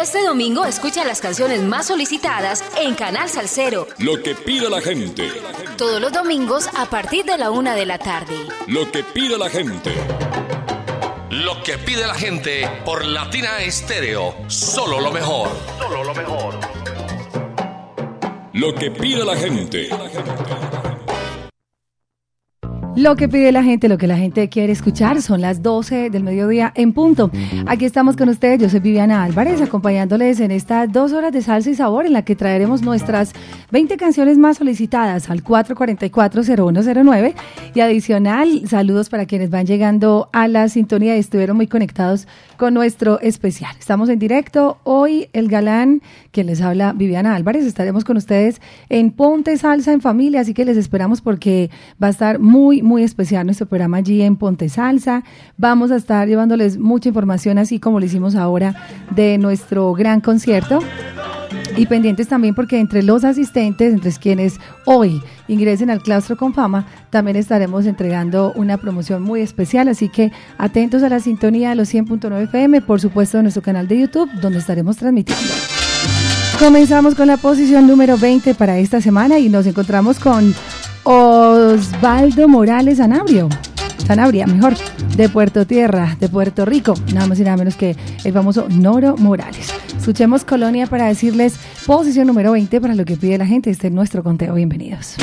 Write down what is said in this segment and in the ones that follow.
Este domingo escucha las canciones más solicitadas en Canal Salcero. Lo que pide la gente. Todos los domingos a partir de la una de la tarde. Lo que pide la gente. Lo que pide la gente por Latina Estéreo. Solo lo mejor. Solo lo mejor. Lo que pide la gente. Lo que pide la gente, lo que la gente quiere escuchar, son las 12 del mediodía en punto. Aquí estamos con ustedes, yo soy Viviana Álvarez, acompañándoles en estas dos horas de salsa y sabor en la que traeremos nuestras 20 canciones más solicitadas al 444-0109 y adicional, saludos para quienes van llegando a la sintonía y estuvieron muy conectados con nuestro especial. Estamos en directo, hoy el galán, que les habla Viviana Álvarez, estaremos con ustedes en Ponte Salsa en Familia, así que les esperamos porque va a estar muy muy, especial nuestro programa allí en Ponte Salsa. Vamos a estar llevándoles mucha información, así como lo hicimos ahora, de nuestro gran concierto. Y pendientes también porque entre los asistentes, entre quienes hoy ingresen al claustro con fama, también estaremos entregando una promoción muy especial. Así que atentos a la sintonía de los 100.9 FM, por supuesto en nuestro canal de YouTube, donde estaremos transmitiendo. Comenzamos con la posición número 20 para esta semana y nos encontramos con Osvaldo Morales Sanabrio. Sanabria, mejor, de Puerto Tierra, de Puerto Rico, nada más y nada menos que el famoso Noro Morales. Escuchemos Colonia para decirles posición número 20 para lo que pide la gente. Este es nuestro conteo. Bienvenidos.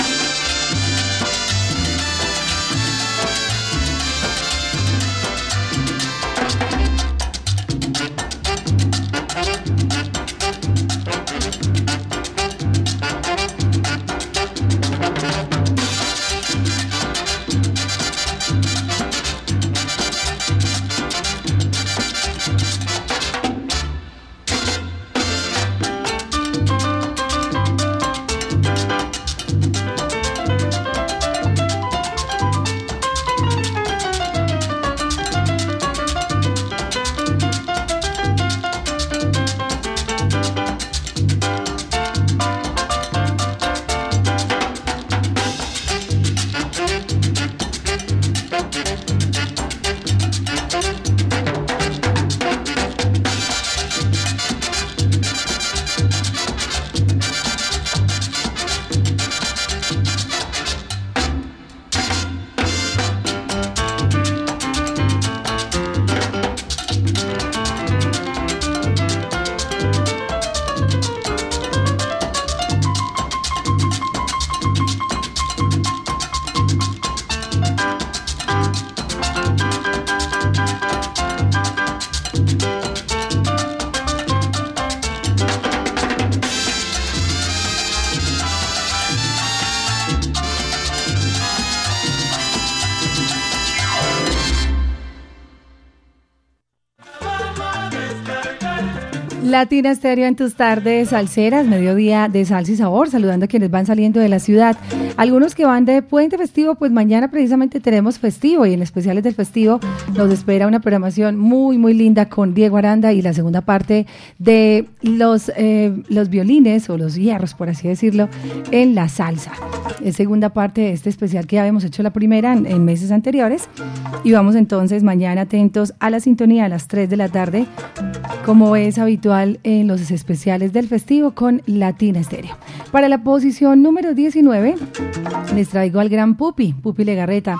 Latina Estéreo en tus tardes salseras, mediodía de salsa y sabor, saludando a quienes van saliendo de la ciudad. Algunos que van de puente festivo, pues mañana precisamente tenemos festivo y en especiales del festivo nos espera una programación muy, muy linda con Diego Aranda y la segunda parte de los, eh, los violines o los hierros, por así decirlo, en la salsa. Es segunda parte de este especial que ya habíamos hecho la primera en, en meses anteriores y vamos entonces mañana atentos a la sintonía a las 3 de la tarde, como es habitual en los especiales del festivo con Latina Estéreo. Para la posición número 19 les traigo al gran Pupi, Pupi Legarreta,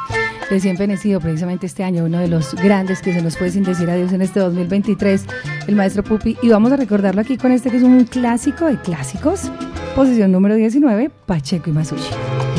recién fenecido precisamente este año, uno de los grandes que se nos fue sin decir adiós en este 2023, el maestro Pupi. Y vamos a recordarlo aquí con este que es un clásico de clásicos. Posición número 19, Pacheco y Masushi.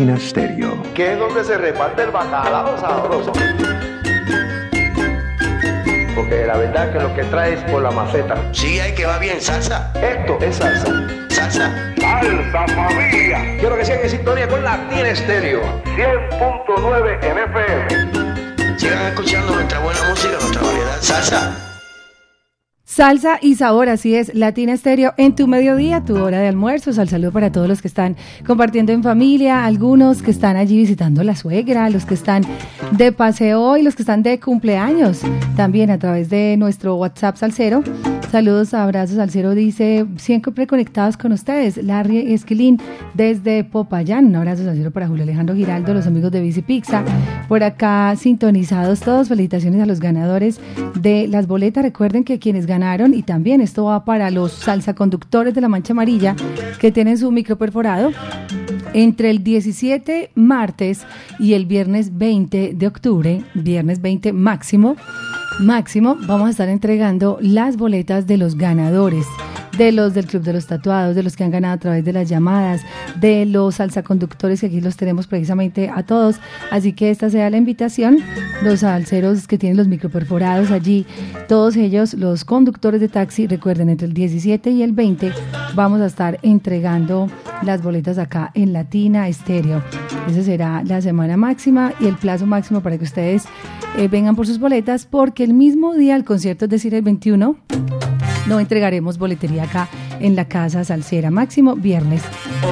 Latina Stereo. que es donde se reparte el bacalao sabroso. Porque la verdad que lo que trae es por la maceta. Sí, hay que va bien, salsa. Esto es salsa. Salsa. Salsa familia Quiero que sigan en sintonía con Latina Estéreo. 100.9 en FM Sigan escuchando nuestra buena música, nuestra variedad. Salsa. Salsa y sabor, así es, Latina Estéreo en tu mediodía, tu hora de almuerzo. Al saludo para todos los que están compartiendo en familia, algunos que están allí visitando la suegra, los que están de paseo y los que están de cumpleaños. También a través de nuestro WhatsApp Salcero. Saludos, abrazos Salcero, dice, siempre conectados con ustedes. Larry Esquilín desde Popayán. Un abrazo Salcero para Julio Alejandro Giraldo, los amigos de Bici Pizza. Por acá sintonizados todos. Felicitaciones a los ganadores de las boletas. Recuerden que quienes ganan y también esto va para los salsa conductores de la Mancha Amarilla que tienen su micro perforado. Entre el 17 martes y el viernes 20 de octubre, viernes 20 máximo, máximo, vamos a estar entregando las boletas de los ganadores de los del Club de los Tatuados, de los que han ganado a través de las llamadas, de los salsaconductores, que aquí los tenemos precisamente a todos. Así que esta sea la invitación. Los salseros que tienen los microperforados allí, todos ellos, los conductores de taxi, recuerden, entre el 17 y el 20 vamos a estar entregando las boletas acá en Latina Estéreo. Esa será la semana máxima y el plazo máximo para que ustedes eh, vengan por sus boletas, porque el mismo día el concierto, es decir, el 21, no entregaremos boletería acá en la casa Salsera, máximo viernes.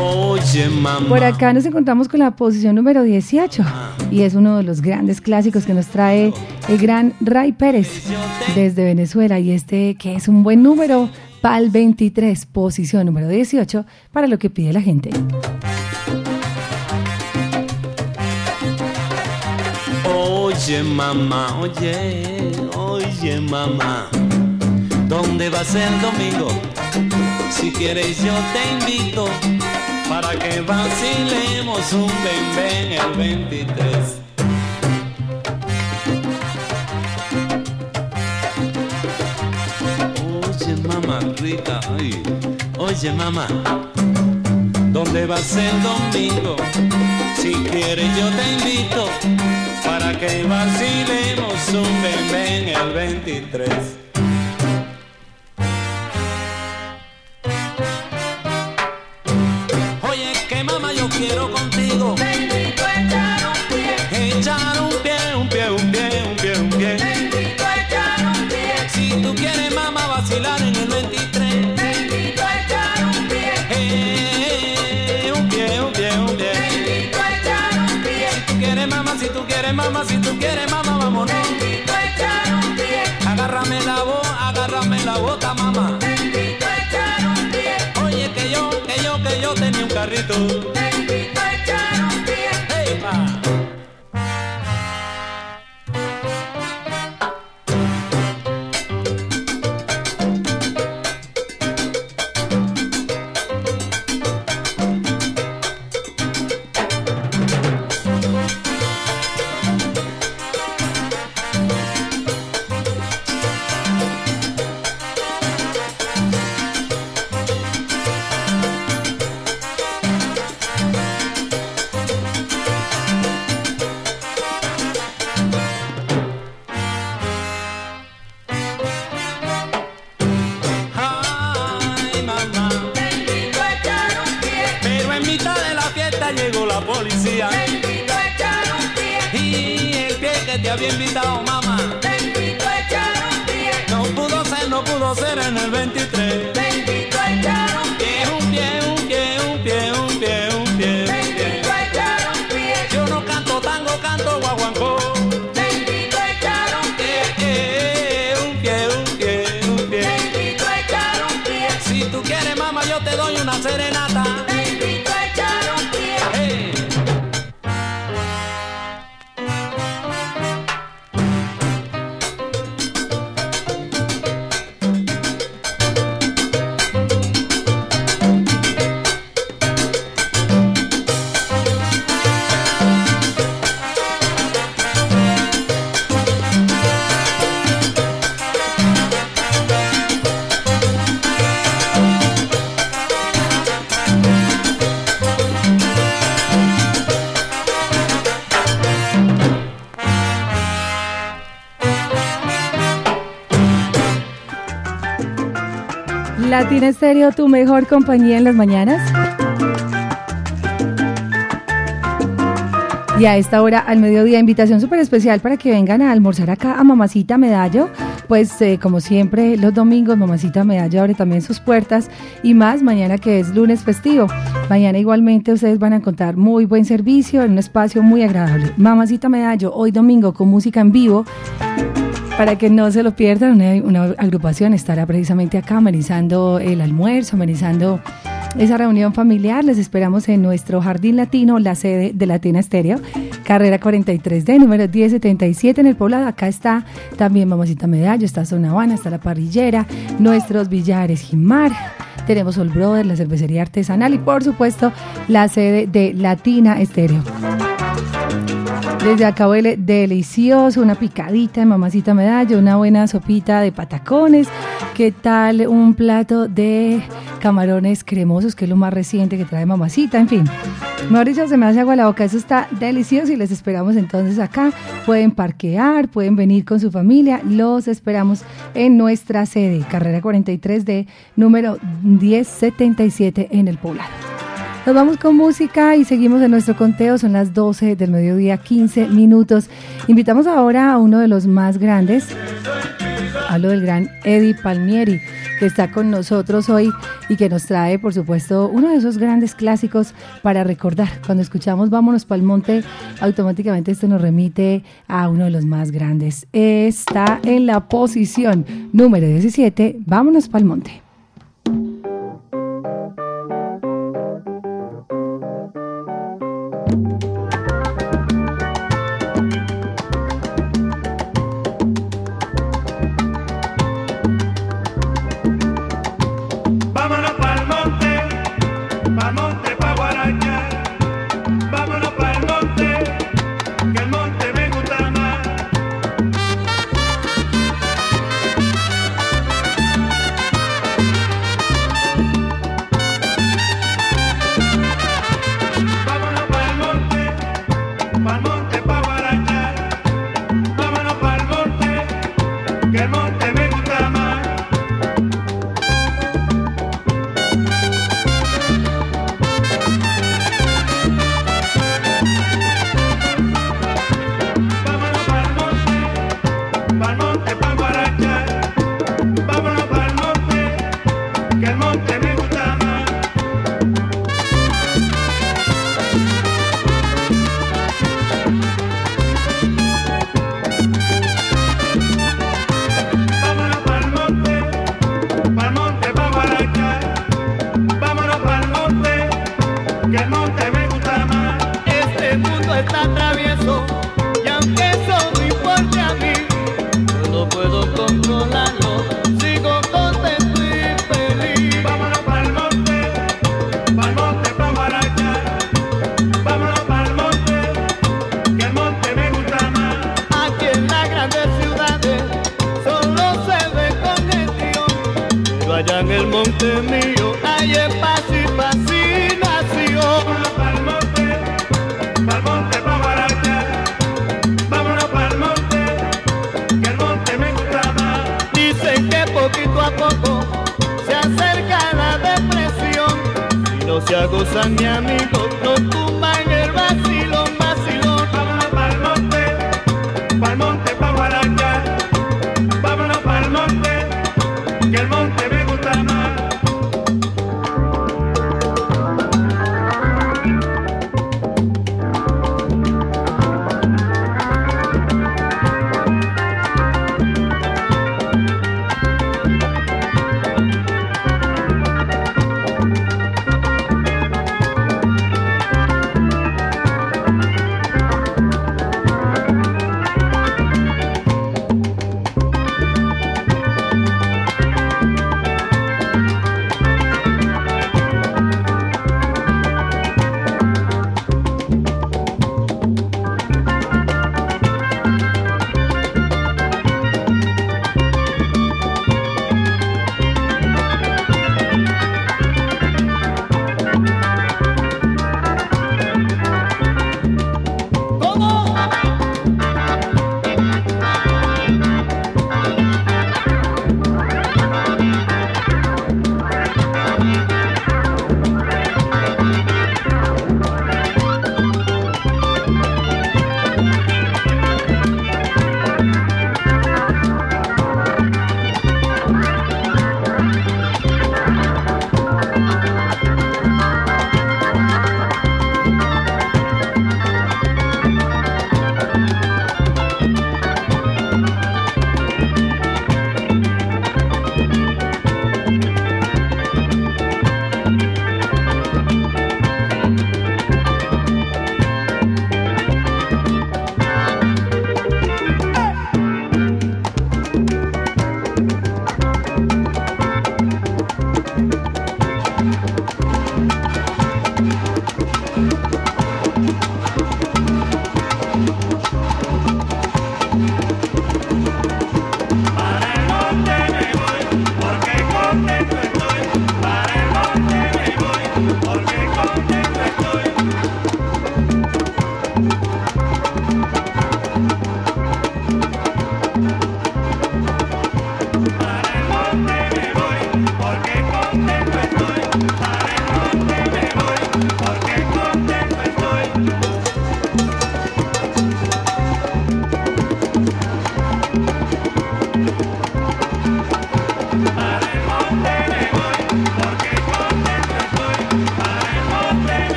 Oye, mamá. Por acá nos encontramos con la posición número 18 y es uno de los grandes clásicos que nos trae el gran Ray Pérez desde Venezuela y este que es un buen número PAL 23, posición número 18 para lo que pide la gente. Oye, mamá, oye, oye, mamá. ¿Dónde va ser el domingo? Si quieres yo te invito para que vacilemos un bebé el 23. Oye mamá rica, ay, oye mamá, ¿dónde va ser el domingo? Si quieres yo te invito para que vacilemos un bebé el 23. Quiero contigo. Te invito a echar un pie. Echar un pie, un pie, un pie, un pie, un pie. Te invito a echar un pie. Si tú quieres mamá vacilar en el 23. Te invito a echar un pie. Eh, un pie, un pie, un pie. Te invito a echar un pie. Si tú quieres mamá, si tú quieres mamá, si tú quieres mamá, vámonos. Te invito a echar un pie. Agárrame la voz, agárrame la bota, mamá. Te invito a echar un pie. Oye, que yo, que yo, que yo tenía un carrito. Tu mejor compañía en las mañanas. Y a esta hora, al mediodía, invitación súper especial para que vengan a almorzar acá a Mamacita Medallo Pues eh, como siempre, los domingos Mamacita Medallo abre también sus puertas y más mañana que es lunes festivo. Mañana igualmente ustedes van a encontrar muy buen servicio en un espacio muy agradable. Mamacita Medallo, hoy domingo con música en vivo. Para que no se lo pierdan, una, agrupación estará precisamente acá amenizando el almuerzo, amenizando esa reunión familiar. Les esperamos en nuestro Jardín Latino, la sede de Latina Estéreo, carrera 43D, número 1077 en el poblado. Acá está también Mamacita Medallo, está Zona Habana, está la parrillera, nuestros billares Jimar. Tenemos All Brother, la cervecería artesanal y por supuesto la sede de Latina Estéreo. Desde acá huele delicioso, una picadita de mamacita medallo, una buena sopita de patacones. ¿Qué tal un plato de camarones cremosos, que es lo más reciente que trae mamacita? En fin, Mauricio, se me hace agua la boca. Eso está delicioso y les esperamos entonces acá. Pueden parquear, pueden venir con su familia. Los esperamos en nuestra sede, carrera 43 de número 1077 en el poblado. Nos vamos con música y seguimos en nuestro conteo. Son las 12 del mediodía, 15 minutos. Invitamos ahora a uno de los más grandes. Hablo del gran Eddie Palmieri, que está con nosotros hoy y que nos trae, por supuesto, uno de esos grandes clásicos para recordar. Cuando escuchamos Vámonos pa'l monte, automáticamente esto nos remite a uno de los más grandes. Está en la posición número 17, Vámonos pa'l monte. Vámonos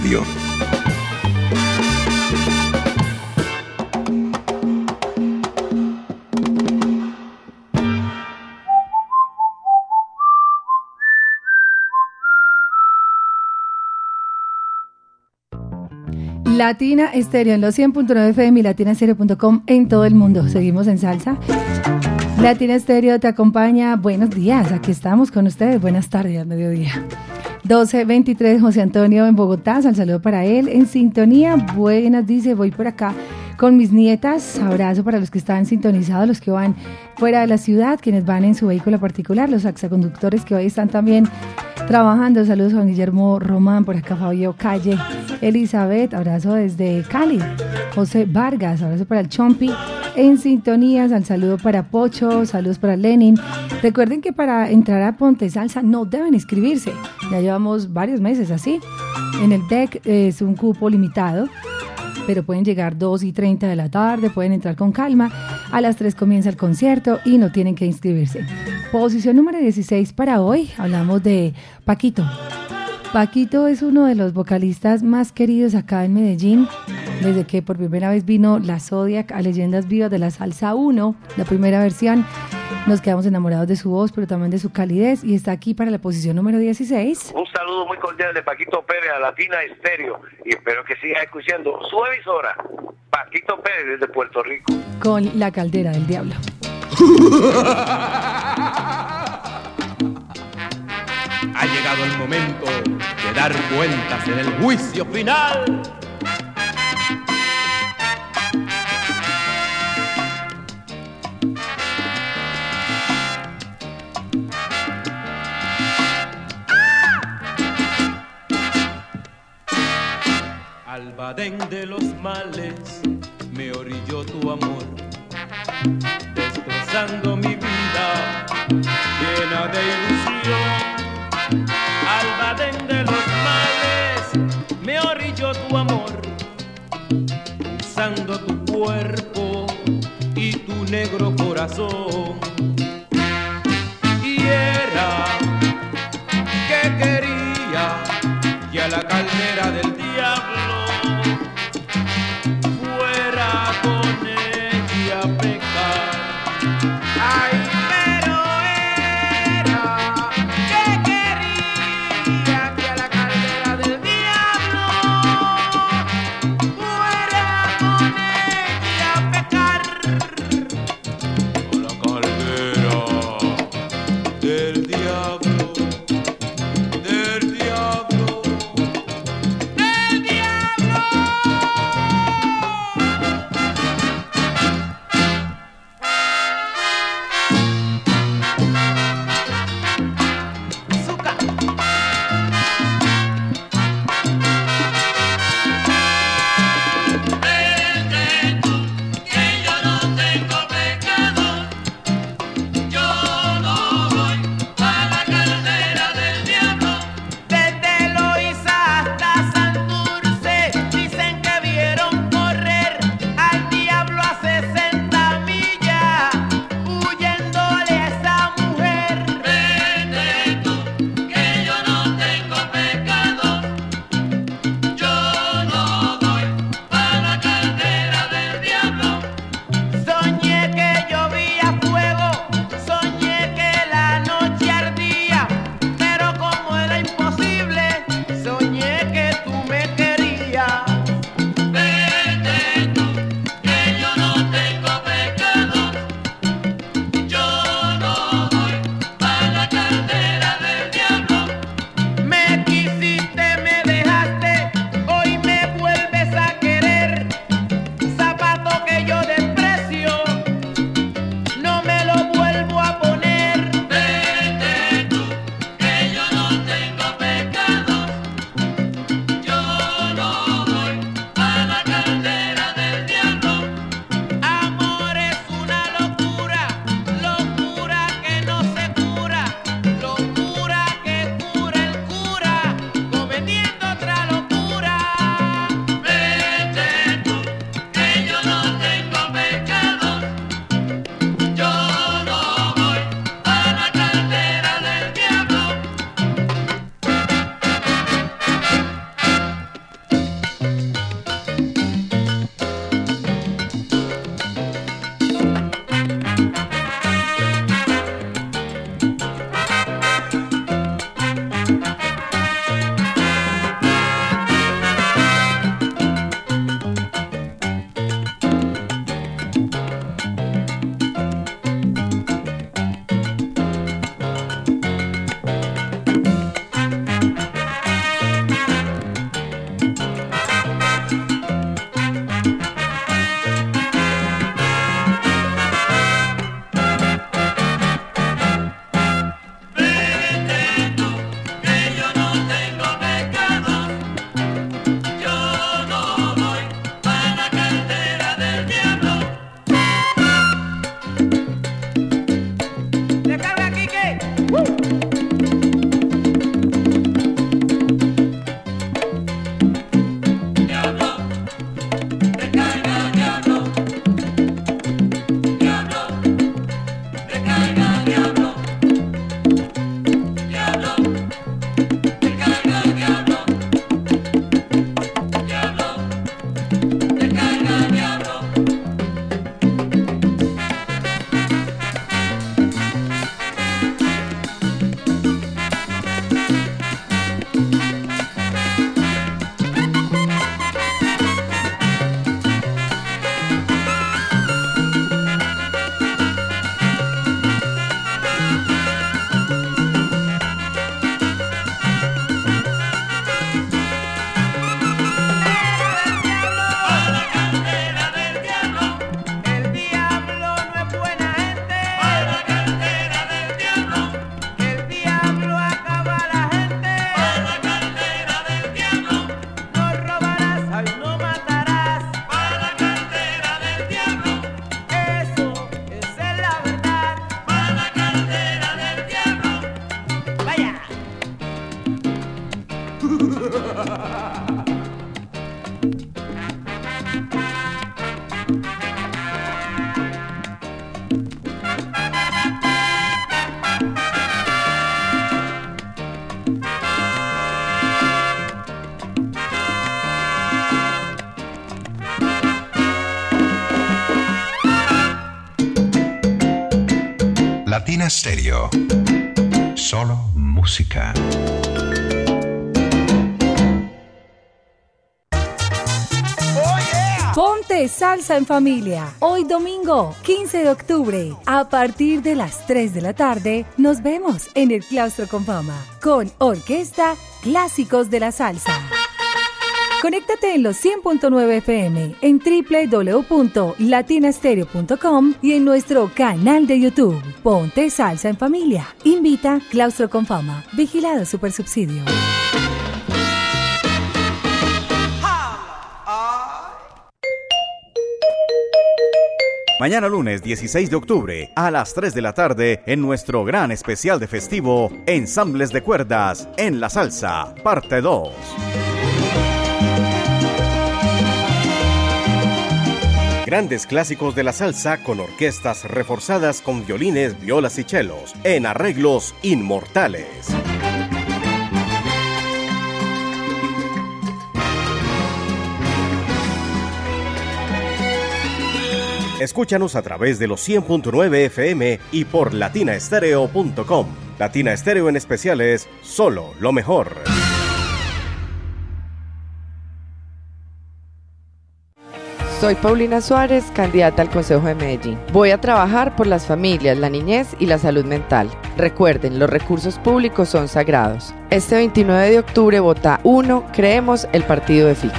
Estadio. Latina Estéreo en los 100.9 FM y latinastereo.com en todo el mundo. Seguimos en salsa. Latina Estéreo te acompaña. Buenos días, aquí estamos con ustedes. Buenas tardes, al mediodía. 12.23, José Antonio en Bogotá. Al saludo para él. En sintonía, buenas, dice, voy por acá con mis nietas. Abrazo para los que están sintonizados, los que van fuera de la ciudad, quienes van en su vehículo particular, los saxaconductores que hoy están también trabajando. Saludos a Juan Guillermo Román, por acá Fabio Calle, Elizabeth, abrazo desde Cali. José Vargas, abrazo para el Chompi. En sintonías, al saludo para Pocho, saludos para Lenin. Recuerden que para entrar a Ponte Salsa no deben inscribirse. Ya llevamos varios meses así. En el deck es un cupo limitado pero pueden llegar 2 y 30 de la tarde, pueden entrar con calma. A las 3 comienza el concierto y no tienen que inscribirse. Posición número 16 para hoy, hablamos de Paquito. Paquito es uno de los vocalistas más queridos acá en Medellín, desde que por primera vez vino la Zodiac a Leyendas Vivas de la Salsa 1, la primera versión. Nos quedamos enamorados de su voz, pero también de su calidez, y está aquí para la posición número 16. Un saludo muy cordial de Paquito Pérez a Latina Estéreo y espero que sigas escuchando su emisora, Paquito Pérez desde Puerto Rico. Con la caldera del diablo. Ha llegado el momento de dar cuentas en el juicio final. Al badén de los males me orilló tu amor, destrozando mi vida llena de ilusión. Al badén de los males me orilló tu amor, usando tu cuerpo y tu negro corazón. Y era Solo música. Ponte salsa en familia. Hoy domingo, 15 de octubre, a partir de las 3 de la tarde, nos vemos en el Claustro con Fama con Orquesta Clásicos de la Salsa. Conéctate en los 100.9 FM, en www.latinastereo.com y en nuestro canal de YouTube. Ponte salsa en familia. Invita Claustro con Fama. Vigilado Super Subsidio. Mañana lunes 16 de octubre a las 3 de la tarde en nuestro gran especial de festivo Ensambles de Cuerdas en la Salsa, parte 2. Grandes clásicos de la salsa con orquestas reforzadas con violines, violas y chelos en arreglos inmortales. Escúchanos a través de los 100.9 FM y por latinaestereo.com. Latina Estéreo en especiales, solo lo mejor. Soy Paulina Suárez, candidata al Consejo de Medellín. Voy a trabajar por las familias, la niñez y la salud mental. Recuerden, los recursos públicos son sagrados. Este 29 de octubre vota 1, creemos el partido de Fico.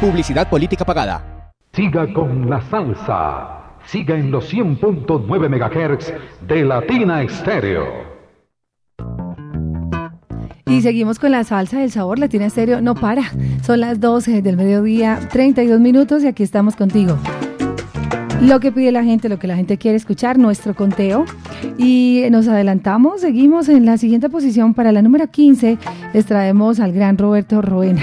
Publicidad política pagada. Siga con la salsa. Siga en los 100.9 MHz de Latina Estéreo. Y seguimos con la salsa del sabor Latina Estéreo. No para. Son las 12 del mediodía, 32 minutos y aquí estamos contigo. Lo que pide la gente, lo que la gente quiere escuchar, nuestro conteo. Y nos adelantamos, seguimos en la siguiente posición. Para la número 15 les traemos al gran Roberto Roena,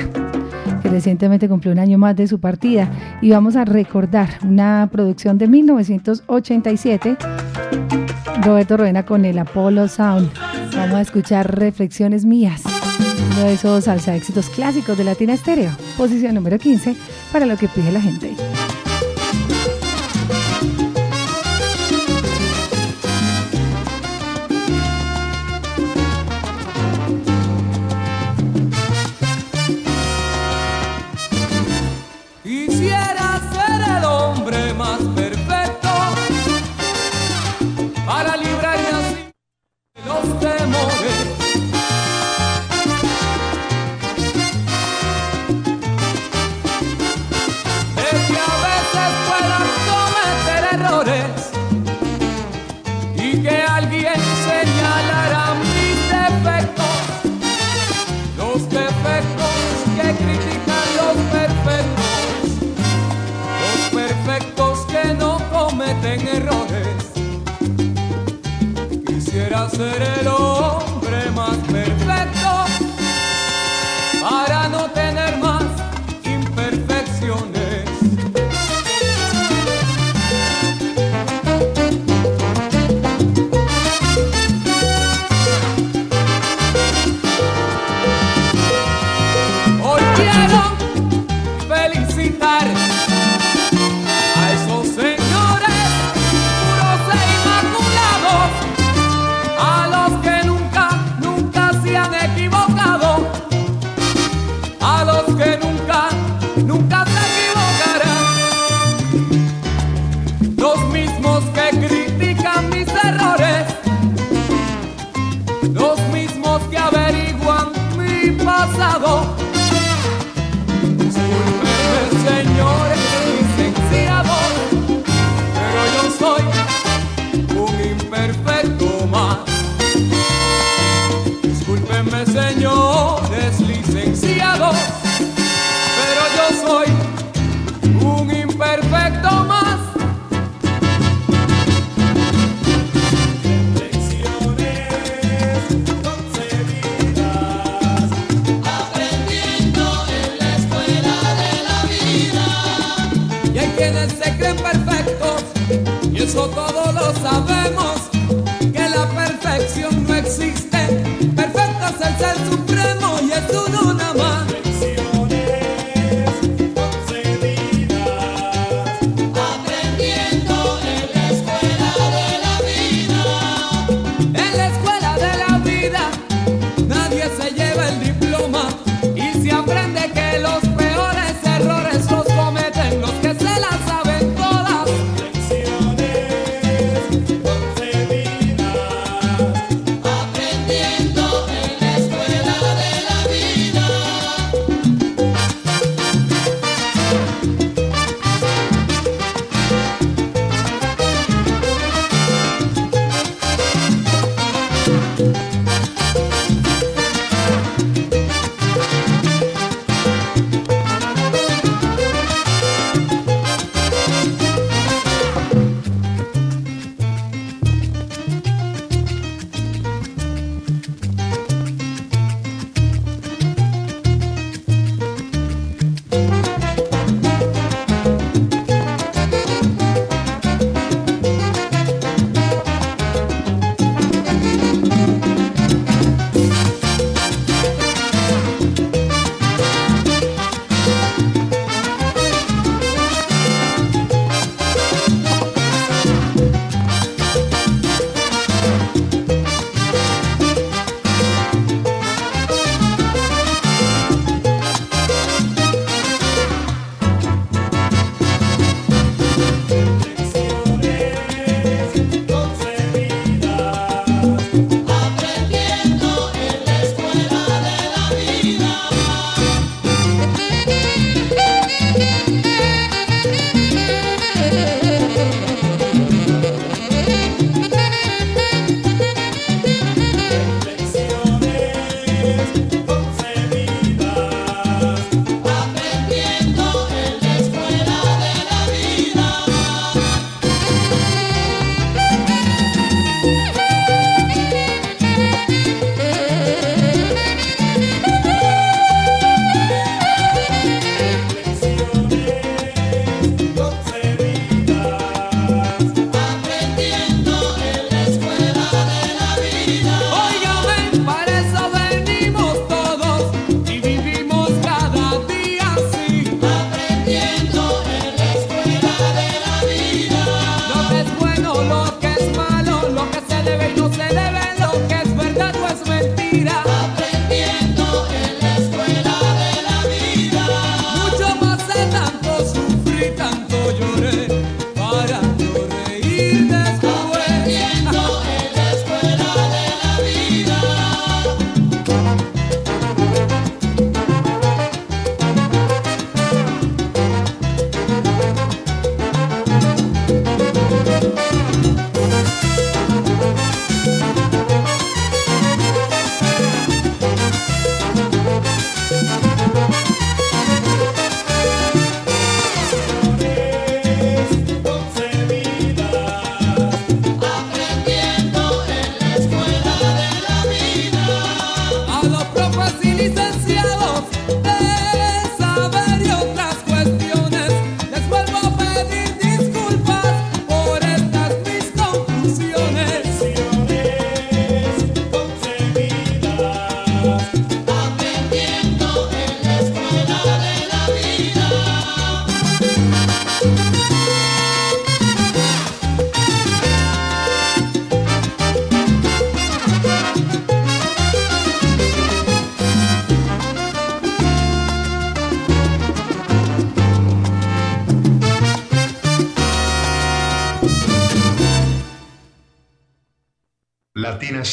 que recientemente cumplió un año más de su partida. Y vamos a recordar una producción de 1987. Roberto Roena con el Apollo Sound. Vamos a escuchar Reflexiones Mías, uno de esos salsa éxitos clásicos de Latina Estéreo. Posición número 15 para lo que pide la gente. Quisiera ser el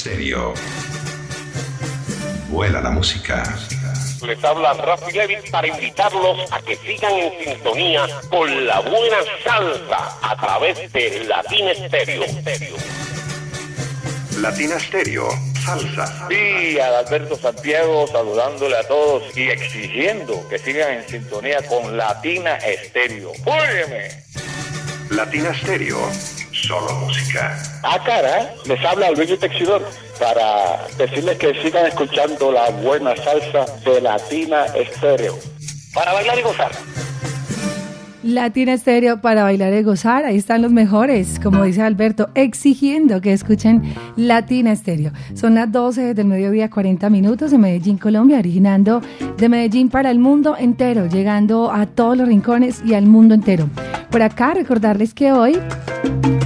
Stereo. Vuela la música. Les habla Rafi Levin para invitarlos a que sigan en sintonía con la buena salsa a través de Latina Estéreo. Latina Stereo. Salsa. Sí, Adalberto Santiago saludándole a todos y exigiendo que sigan en sintonía con Latina Estéreo. ¡Óyeme! Latina Stereo. Solo música. Ah, cara, les habla Luis Texidor para decirles que sigan escuchando la buena salsa de Latina Estéreo. Para bailar y gozar. Latina Estéreo para bailar y gozar. Ahí están los mejores, como dice Alberto, exigiendo que escuchen Latina Estéreo. Son las 12 del mediodía, 40 minutos en Medellín, Colombia, originando de Medellín para el mundo entero, llegando a todos los rincones y al mundo entero. Por acá, recordarles que hoy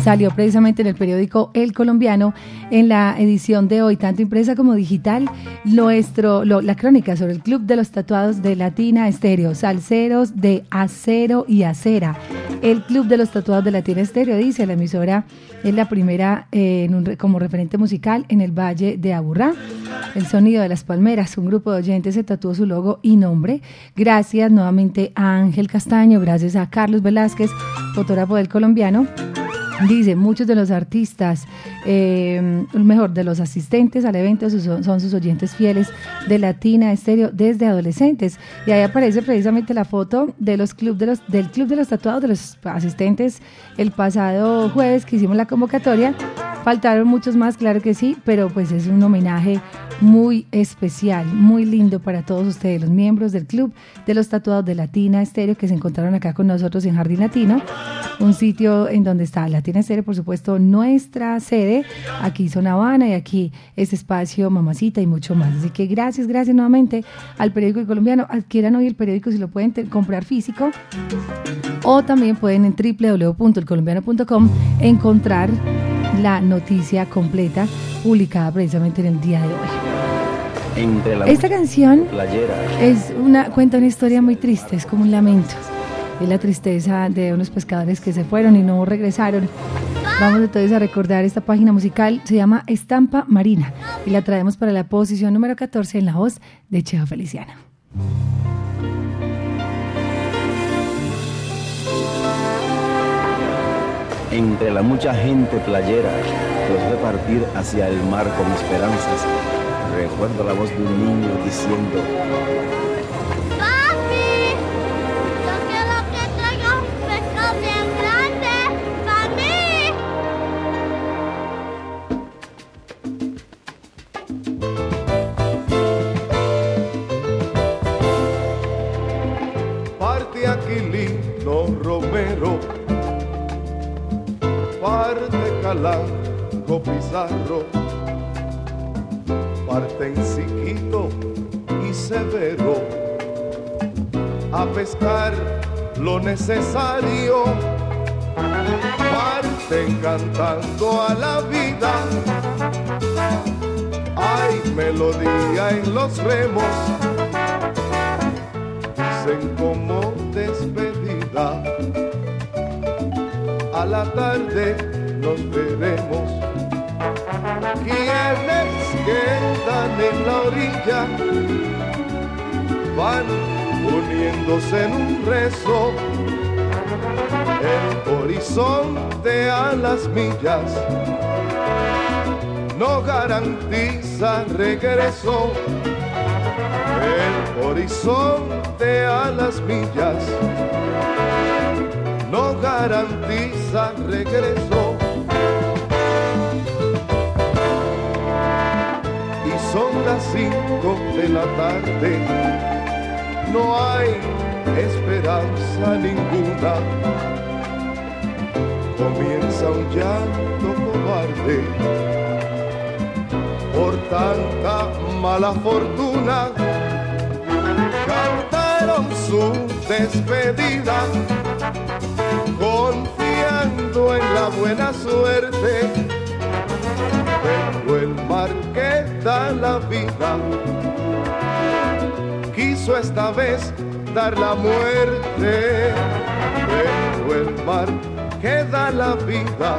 salió precisamente en el periódico El Colombiano, en la edición de hoy, tanto impresa como digital, nuestro, la crónica sobre el Club de los Tatuados de Latina Estéreo, salseros de acero y acera. El Club de los Tatuados de Latina Estéreo, dice la emisora, es la primera eh, como referente musical en el Valle de Aburrá. El sonido de las palmeras, un grupo de oyentes se tatuó su logo y nombre. Gracias nuevamente a Ángel Castaño, gracias a Carlos Velázquez, fotógrafo del colombiano. Dice, muchos de los artistas, eh, mejor, de los asistentes al evento son, son sus oyentes fieles de Latina Estéreo desde adolescentes. Y ahí aparece precisamente la foto de los club de los, del Club de los Tatuados, de los asistentes el pasado jueves que hicimos la convocatoria. Faltaron muchos más, claro que sí, pero pues es un homenaje muy especial, muy lindo para todos ustedes, los miembros del Club de los Tatuados de Latina Estéreo que se encontraron acá con nosotros en Jardín Latino, un sitio en donde está Latina Estéreo, por supuesto, nuestra sede, aquí Zona Habana y aquí este espacio Mamacita y mucho más. Así que gracias, gracias nuevamente al periódico colombiano. Adquieran hoy el periódico si lo pueden comprar físico o también pueden en www.elcolombiano.com encontrar la noticia completa publicada precisamente en el día de hoy. Entre la Esta canción playera. es una cuenta una historia muy triste, es como un lamento. Es la tristeza de unos pescadores que se fueron y no regresaron. Vamos entonces a recordar esta página musical, se llama Estampa Marina y la traemos para la posición número 14 en la voz de Cheo Feliciano. Entre la mucha gente playera, los ve partir hacia el mar con esperanzas. Recuerdo la voz de un niño diciendo, Calanco Pizarro, parten Siquito y Severo a pescar lo necesario, parten cantando a la vida. Hay melodía en los remos dicen como despedida. A la tarde nos veremos. Quienes quedan en la orilla van uniéndose en un rezo. El horizonte a las millas no garantiza regreso. El horizonte a las millas no garantiza regreso. Las cinco de la tarde, no hay esperanza ninguna. Comienza un llanto cobarde por tanta mala fortuna. Cantaron su despedida, confiando en la buena suerte. Pero el mar que da la vida quiso esta vez dar la muerte. Pero el mar que da la vida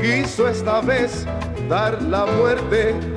quiso esta vez dar la muerte.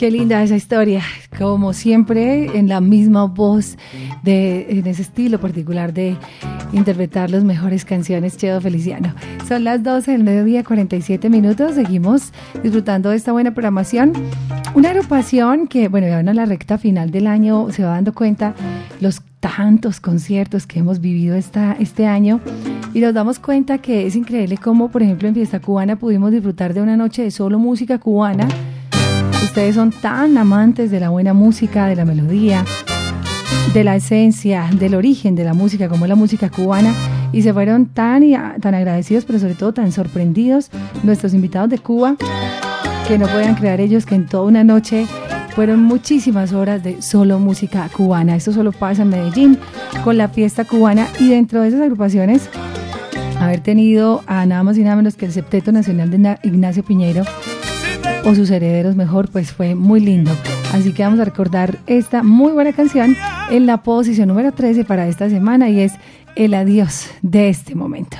Qué linda esa historia, como siempre en la misma voz, de, en ese estilo particular de interpretar las mejores canciones, Cheo Feliciano. Son las 12 del mediodía, 47 minutos, seguimos disfrutando de esta buena programación. Una agrupación que, bueno, ya a la recta final del año, se va dando cuenta los tantos conciertos que hemos vivido esta, este año y nos damos cuenta que es increíble cómo, por ejemplo, en Fiesta Cubana pudimos disfrutar de una noche de solo música cubana. Ustedes son tan amantes de la buena música, de la melodía, de la esencia, del origen de la música, como es la música cubana, y se fueron tan, y a- tan agradecidos, pero sobre todo tan sorprendidos nuestros invitados de Cuba, que no podían creer ellos que en toda una noche fueron muchísimas horas de solo música cubana. Esto solo pasa en Medellín con la fiesta cubana y dentro de esas agrupaciones haber tenido a nada más y nada menos que el Septeto Nacional de Na- Ignacio Piñeiro o sus herederos mejor, pues fue muy lindo. Así que vamos a recordar esta muy buena canción en la posición número 13 para esta semana y es El adiós de este momento.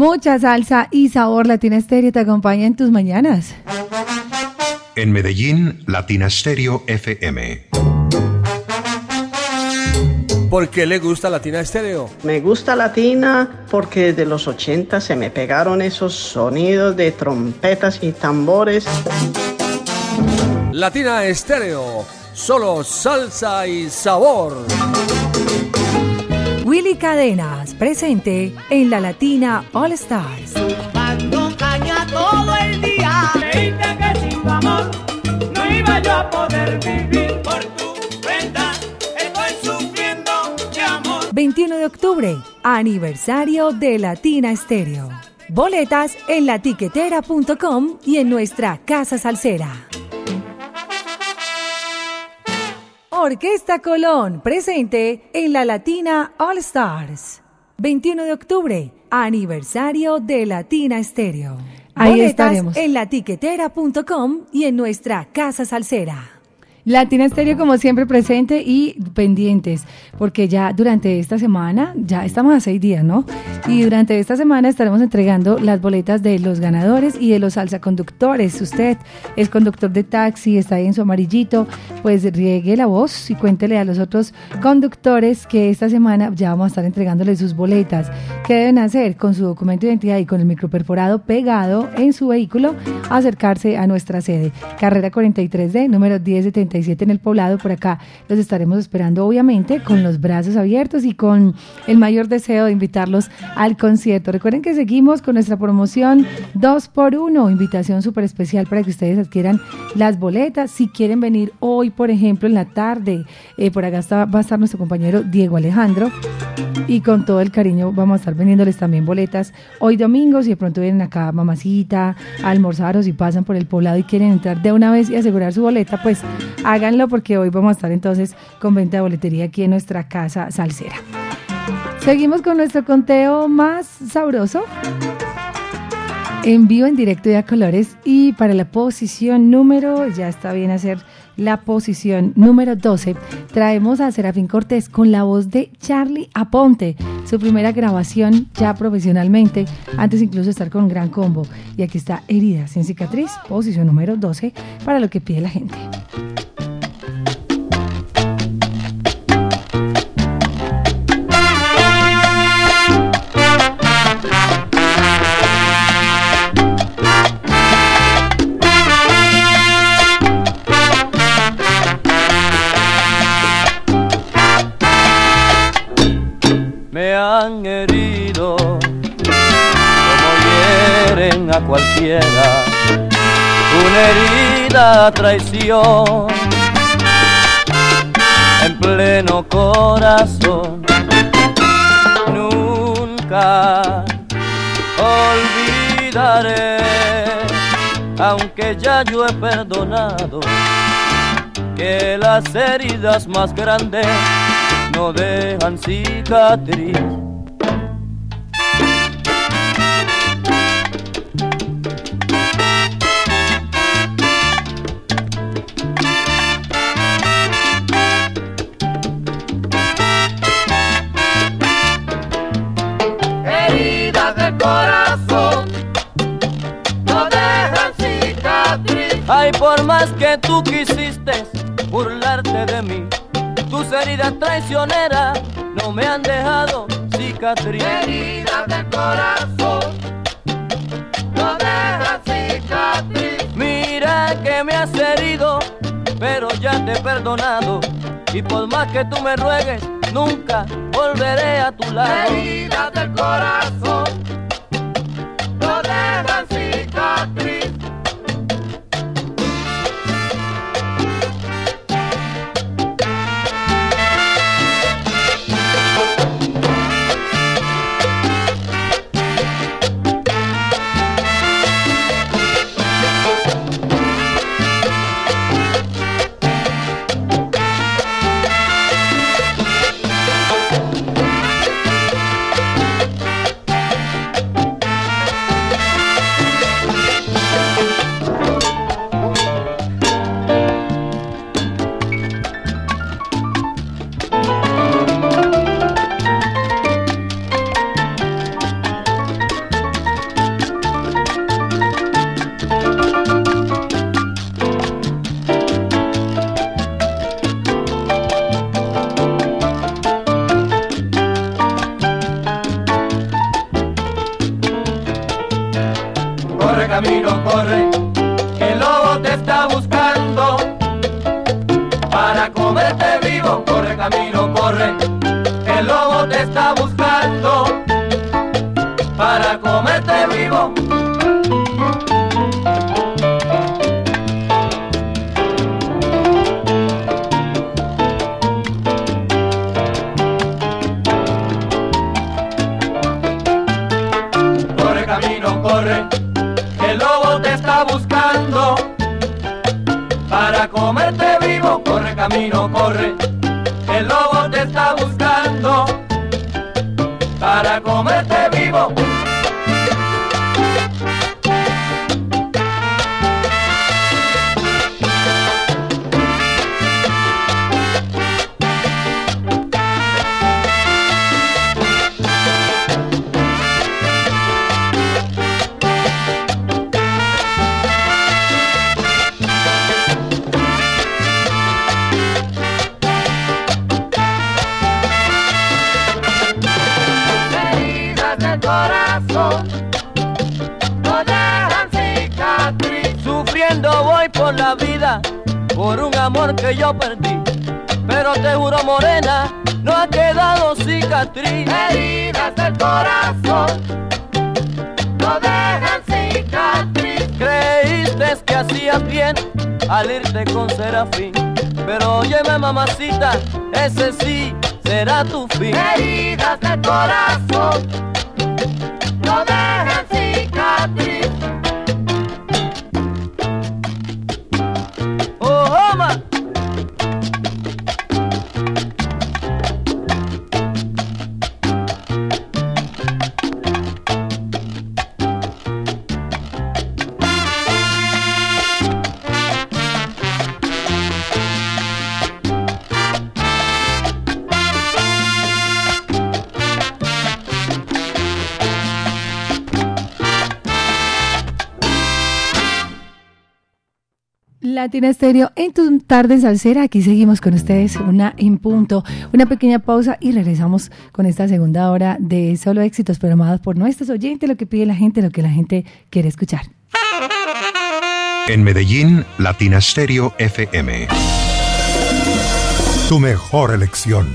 Mucha salsa y sabor. Latina Estéreo te acompaña en tus mañanas. En Medellín, Latina Estéreo FM. ¿Por qué le gusta Latina Estéreo? Me gusta Latina porque desde los 80 se me pegaron esos sonidos de trompetas y tambores. Latina Estéreo, solo salsa y sabor. Willy Cadena presente en la Latina All Stars. Cuando caña todo el día. Creíste que sin tu amor no iba yo a poder vivir por tu cuenta. Estoy sufriendo de amor. 21 de octubre, aniversario de Latina Estéreo. Boletas en latiquetera.com y en nuestra Casa Salsera. Orquesta Colón, presente en la Latina All Stars. 21 de octubre, aniversario de Latina Estéreo. Ahí Boletas estaremos. en latiquetera.com y en nuestra Casa Salsera. Latina Estéreo como siempre presente y pendientes, porque ya durante esta semana, ya estamos a seis días, ¿no? Y durante esta semana estaremos entregando las boletas de los ganadores y de los salsaconductores. Usted es conductor de taxi, está ahí en su amarillito, pues riegue la voz y cuéntele a los otros conductores que esta semana ya vamos a estar entregándole sus boletas. ¿Qué deben hacer? Con su documento de identidad y con el microperforado pegado en su vehículo, acercarse a nuestra sede. Carrera 43D, número 1077 en el poblado. Por acá los estaremos esperando, obviamente, con los brazos abiertos y con el mayor deseo de invitarlos al concierto. Recuerden que seguimos con nuestra promoción 2x1, invitación súper especial para que ustedes adquieran las boletas. Si quieren venir hoy, por ejemplo, en la tarde, eh, por acá va a estar nuestro compañero Diego Alejandro. Y con todo el cariño vamos a estar vendiéndoles también boletas hoy domingo. Si de pronto vienen acá, mamacita, a almorzar o si pasan por el poblado y quieren entrar de una vez y asegurar su boleta, pues háganlo porque hoy vamos a estar entonces con venta de boletería aquí en nuestra casa salsera. Seguimos con nuestro conteo más sabroso. En vivo, en directo y a colores. Y para la posición número, ya está bien hacer la posición número 12, traemos a Serafín Cortés con la voz de Charlie Aponte, su primera grabación ya profesionalmente, antes incluso de estar con Gran Combo. Y aquí está Herida sin cicatriz, posición número 12, para lo que pide la gente. Herido como hieren a cualquiera una herida traición en pleno corazón nunca olvidaré aunque ya yo he perdonado que las heridas más grandes no dejan cicatriz. Ay, por más que tú quisiste burlarte de mí, tus heridas traicioneras no me han dejado cicatriz. Heridas del corazón no dejan cicatriz. Mira que me has herido, pero ya te he perdonado. Y por más que tú me ruegues, nunca volveré a tu lado. Heridas del corazón Corre el lobo te está buscando para comerte vivo. Corre camino, camino, ese sí será tu fin. Heridas del corazón Latina Estéreo en tu tarde salsera. Aquí seguimos con ustedes, una en punto, una pequeña pausa y regresamos con esta segunda hora de solo éxitos programados por nuestros oyentes, lo que pide la gente, lo que la gente quiere escuchar. En Medellín, Latina Stereo FM. Tu mejor elección.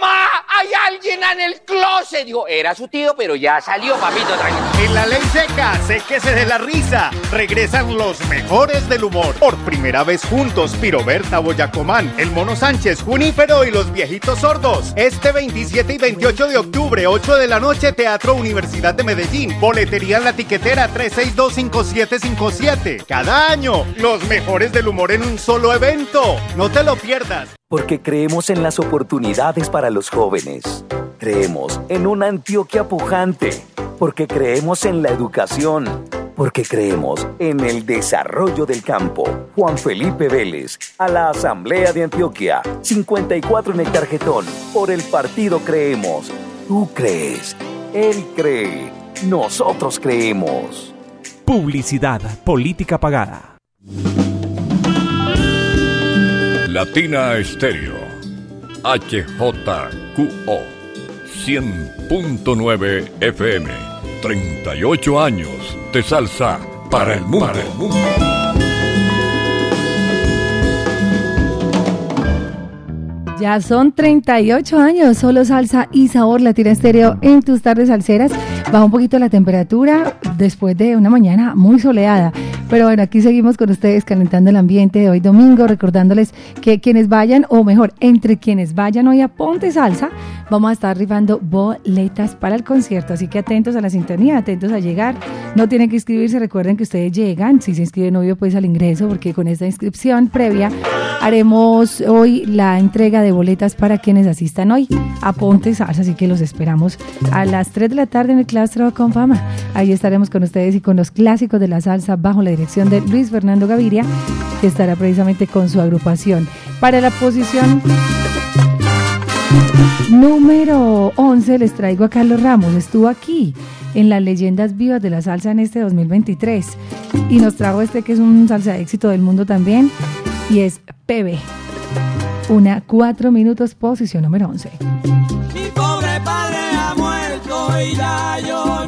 ¡Mamá! ¡Hay alguien en el closet! Digo, era su tío, pero ya salió, papito, tranquilo. En la ley seca, séquese de la risa. Regresan los mejores del humor. Por primera vez juntos, Piroberta Boyacomán, el Mono Sánchez, Junípero y los viejitos sordos. Este 27 y 28 de octubre, 8 de la noche, Teatro Universidad de Medellín. Boletería en la tiquetera 3625757. Cada año, los mejores del humor en un solo evento. No te lo pierdas. Porque creemos en las oportunidades para los jóvenes. Creemos en una Antioquia pujante. Porque creemos en la educación. Porque creemos en el desarrollo del campo. Juan Felipe Vélez, a la Asamblea de Antioquia. 54 en el tarjetón. Por el partido creemos. Tú crees. Él cree. Nosotros creemos. Publicidad, política pagada. Latina Estéreo. HJQO. 100.9 FM. 38 años de salsa para el mundo. Ya son 38 años, solo salsa y sabor latina estéreo en tus tardes salseras. Baja un poquito la temperatura después de una mañana muy soleada. Pero bueno, aquí seguimos con ustedes calentando el ambiente de hoy domingo, recordándoles que quienes vayan, o mejor, entre quienes vayan hoy a Ponte Salsa, vamos a estar rifando boletas para el concierto. Así que atentos a la sintonía, atentos a llegar. No tienen que inscribirse, recuerden que ustedes llegan. Si se inscriben, obvio, pues al ingreso, porque con esta inscripción previa haremos hoy la entrega de boletas para quienes asistan hoy a Ponte Salsa. Así que los esperamos a las 3 de la tarde en el claustro con fama. Ahí estaremos con ustedes y con los clásicos de la salsa bajo la dirección de Luis Fernando Gaviria, que estará precisamente con su agrupación. Para la posición número 11 les traigo a Carlos Ramos. Estuvo aquí en las leyendas vivas de la salsa en este 2023 y nos trajo este que es un salsa de éxito del mundo también y es PB. Una cuatro minutos posición número 11. Ya yo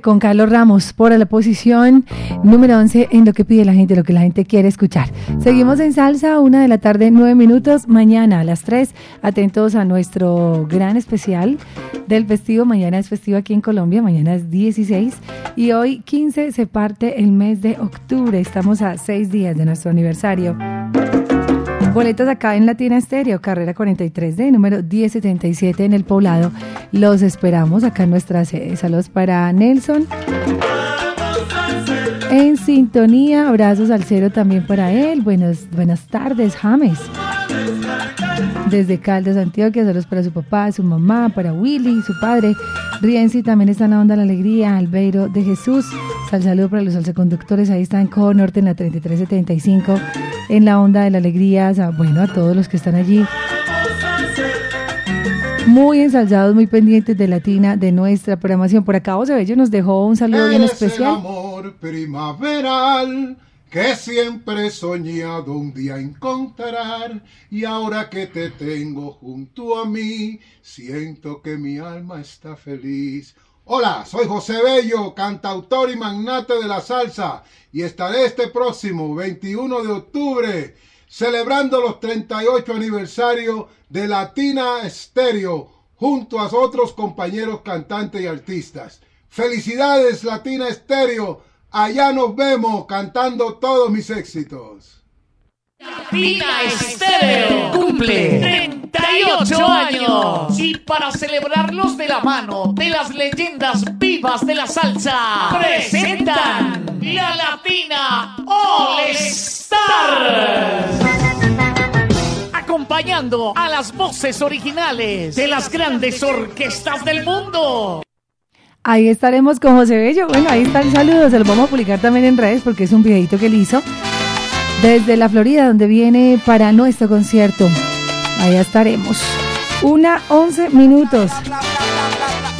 con Carlos Ramos por la posición número 11 en lo que pide la gente, lo que la gente quiere escuchar. Seguimos en salsa, una de la tarde, nueve minutos. Mañana a las 3, atentos a nuestro gran especial del festivo. Mañana es festivo aquí en Colombia, mañana es 16 y hoy 15 se parte el mes de octubre. Estamos a seis días de nuestro aniversario. Boletas acá en Latina Estéreo, carrera 43D, número 1077 en el poblado. Los esperamos acá en nuestra sede. Saludos para Nelson. En sintonía, abrazos al cero también para él. Buenas, buenas tardes, James. Desde Caldas, Antioquia, saludos para su papá, su mamá, para Willy, su padre. Rienzi también está en la onda de la alegría. Albeiro de Jesús, sal saludo para los alceconductores. Ahí están, Cojo Norte en la 3375. En la onda de la alegría. Sea, bueno, a todos los que están allí. Muy ensalzados, muy pendientes de Latina, de nuestra programación. Por acá José Bello nos dejó un saludo bien especial. el amor primaveral que siempre he soñado un día encontrar y ahora que te tengo junto a mí siento que mi alma está feliz. Hola, soy José Bello, cantautor y magnate de la salsa y estaré este próximo 21 de octubre celebrando los 38 aniversarios de Latina Stereo junto a otros compañeros cantantes y artistas. Felicidades Latina Stereo, allá nos vemos cantando todos mis éxitos. Latina Estéreo cumple 38 años y para celebrarlos de la mano de las leyendas vivas de la salsa presentan la Latina All Stars acompañando a las voces originales de las grandes orquestas del mundo. Ahí estaremos con José Bello. Bueno, ahí está el saludo. Se lo vamos a publicar también en redes porque es un videito que él hizo desde la Florida, donde viene para nuestro concierto. Ahí estaremos. Una once minutos.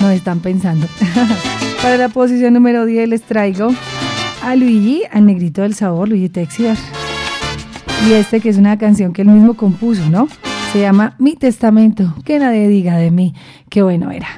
No están pensando. para la posición número 10 les traigo a Luigi, al negrito del sabor, Luigi Texidor. Y este que es una canción que él mismo compuso, ¿no? Se llama Mi Testamento, que nadie diga de mí. Qué bueno era.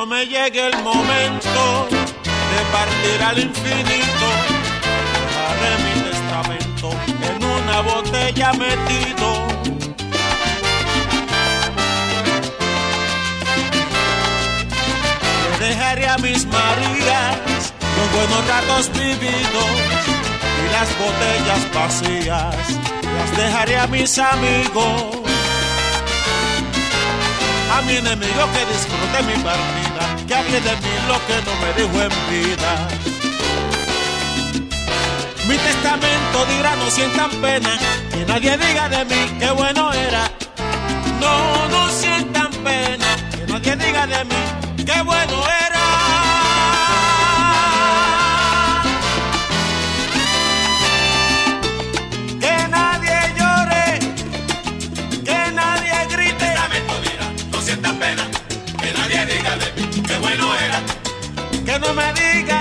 Cuando me llegue el momento de partir al infinito, haré mi testamento en una botella metido. Le dejaré a mis Marías los buenos ratos vividos y las botellas vacías las dejaré a mis amigos. Mi enemigo que disfrute mi partida, que hable de mí lo que no me dijo en vida. Mi testamento dirá no sientan pena, que nadie diga de mí qué bueno era. No, no sientan pena, que nadie diga de mí qué bueno era. Diga de mí qué bueno era. Que no me digan,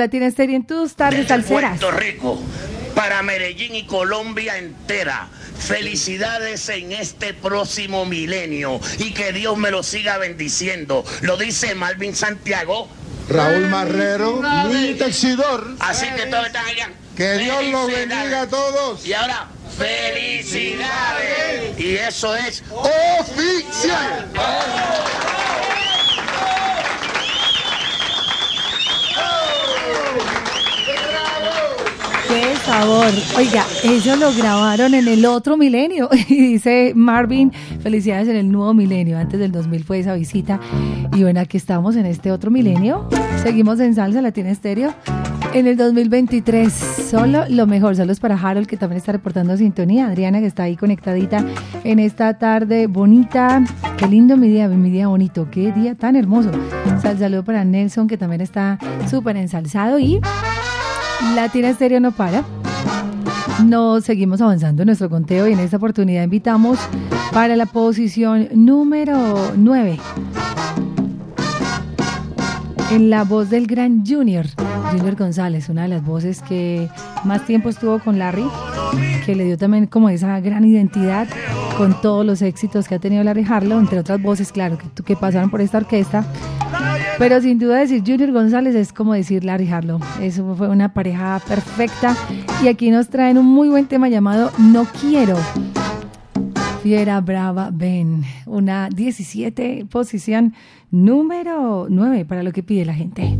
sabor la tiene Estéreo en tus tardes salseras? Puerto Rico, para Medellín y Colombia entera. Felicidades en este próximo milenio y que Dios me lo siga bendiciendo. Lo dice Malvin Santiago. Raúl Marrero, Luis Texidor. Así que todos están allá. Que Dios los bendiga a todos. Y ahora, felicidades. Y eso es oficial. ¡Qué sabor! Oiga, eso lo grabaron en el otro milenio. Y dice Marvin, felicidades en el nuevo milenio. Antes del 2000 fue esa visita. Y bueno, aquí estamos en este otro milenio. Seguimos en Salsa Latina Estéreo. En el 2023, solo lo mejor. Saludos para Harold, que también está reportando sintonía. Adriana, que está ahí conectadita en esta tarde bonita. Qué lindo mi día, mi día bonito. Qué día tan hermoso. Sal saludo para Nelson, que también está súper ensalzado. Y Latina Estéreo no para. Nos seguimos avanzando en nuestro conteo y en esta oportunidad invitamos para la posición número 9. En la voz del gran Junior, Junior González, una de las voces que más tiempo estuvo con Larry, que le dio también como esa gran identidad con todos los éxitos que ha tenido Larry Harlow, entre otras voces, claro, que, que pasaron por esta orquesta. Pero sin duda decir Junior González es como decir Larry Harlow. Eso fue una pareja perfecta. Y aquí nos traen un muy buen tema llamado No Quiero. Fiera Brava Ben. Una 17 posición número 9 para lo que pide la gente.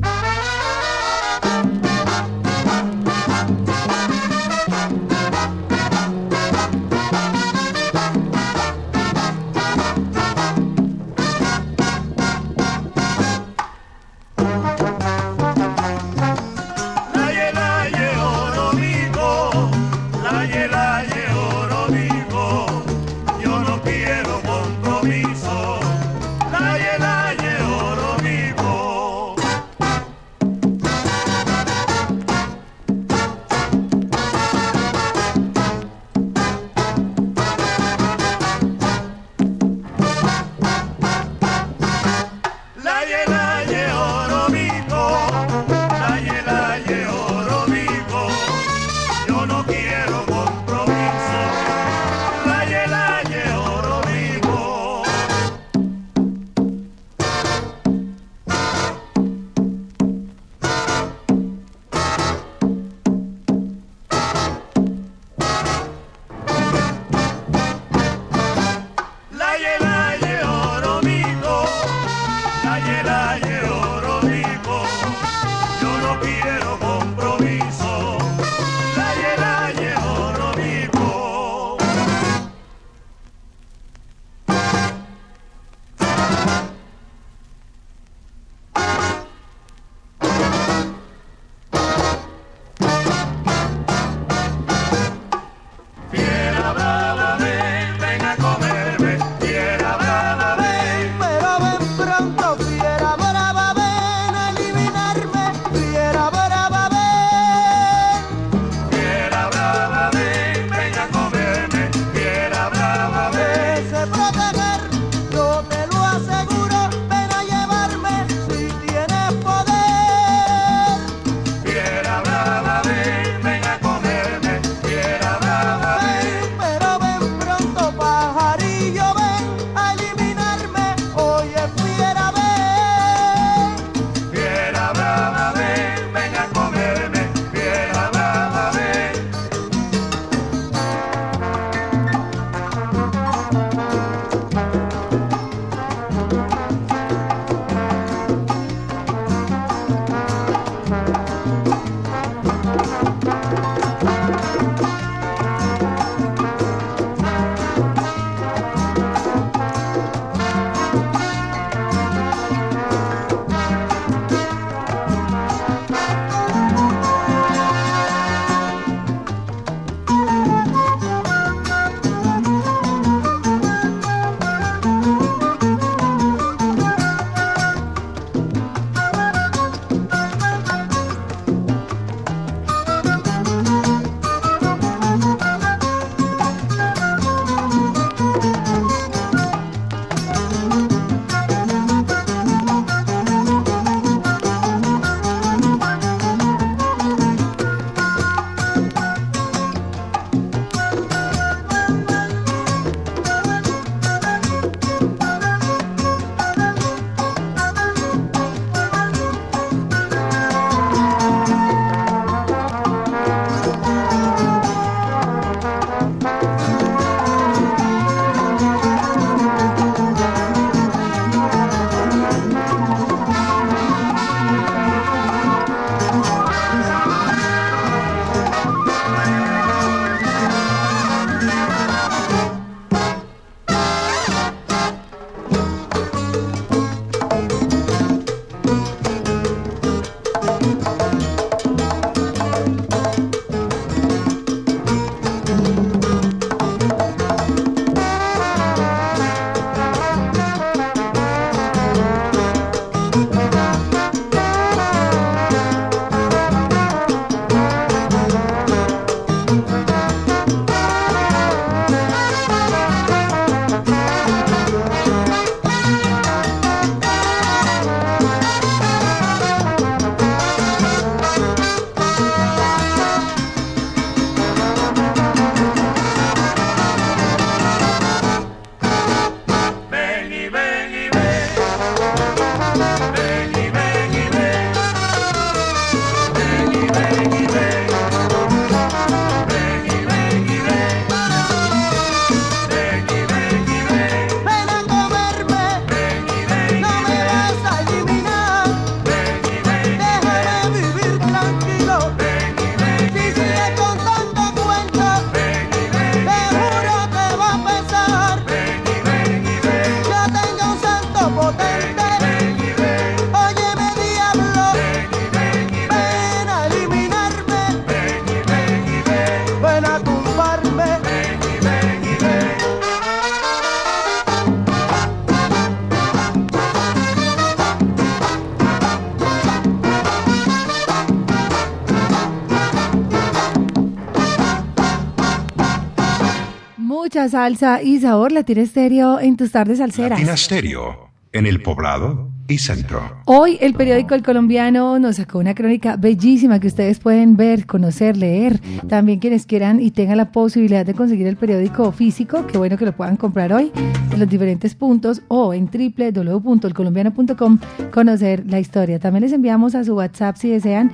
Mucha salsa y sabor Latina Estéreo en tus tardes salseras. Latina Stereo, en el poblado y centro. Hoy el periódico El Colombiano nos sacó una crónica bellísima que ustedes pueden ver, conocer, leer. También quienes quieran y tengan la posibilidad de conseguir el periódico físico, qué bueno que lo puedan comprar hoy en los diferentes puntos o en www.elcolombiano.com conocer la historia. También les enviamos a su WhatsApp si desean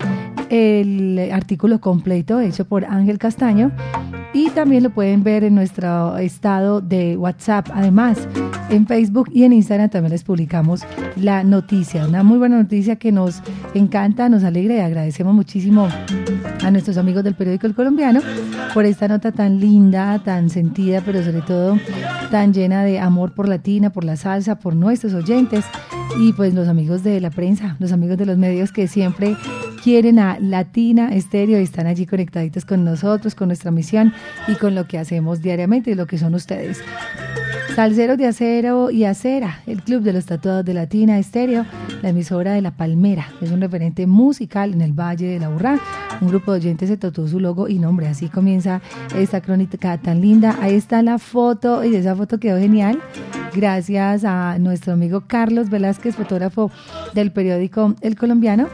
el artículo completo hecho por Ángel Castaño y también lo pueden ver en nuestro estado de WhatsApp. Además, en Facebook y en Instagram también les publicamos la noticia, una muy buena noticia que nos encanta, nos alegra y agradecemos muchísimo a nuestros amigos del periódico El Colombiano por esta nota tan linda, tan sentida, pero sobre todo tan llena de amor por Latina, por la salsa, por nuestros oyentes y pues los amigos de la prensa, los amigos de los medios que siempre quieren a Latina Estéreo y están allí conectaditos con nosotros, con nuestra misión y con lo que hacemos diariamente y lo que son ustedes. Salceros de Acero y Acera, el club de los tatuados de Latina Estéreo, la emisora de La Palmera, es un referente musical en el Valle de la Urrá. Un grupo de oyentes se tatuó su logo y nombre. Así comienza esta crónica tan linda. Ahí está la foto y esa foto quedó genial. Gracias a nuestro amigo Carlos Velázquez, fotógrafo del periódico El Colombiano,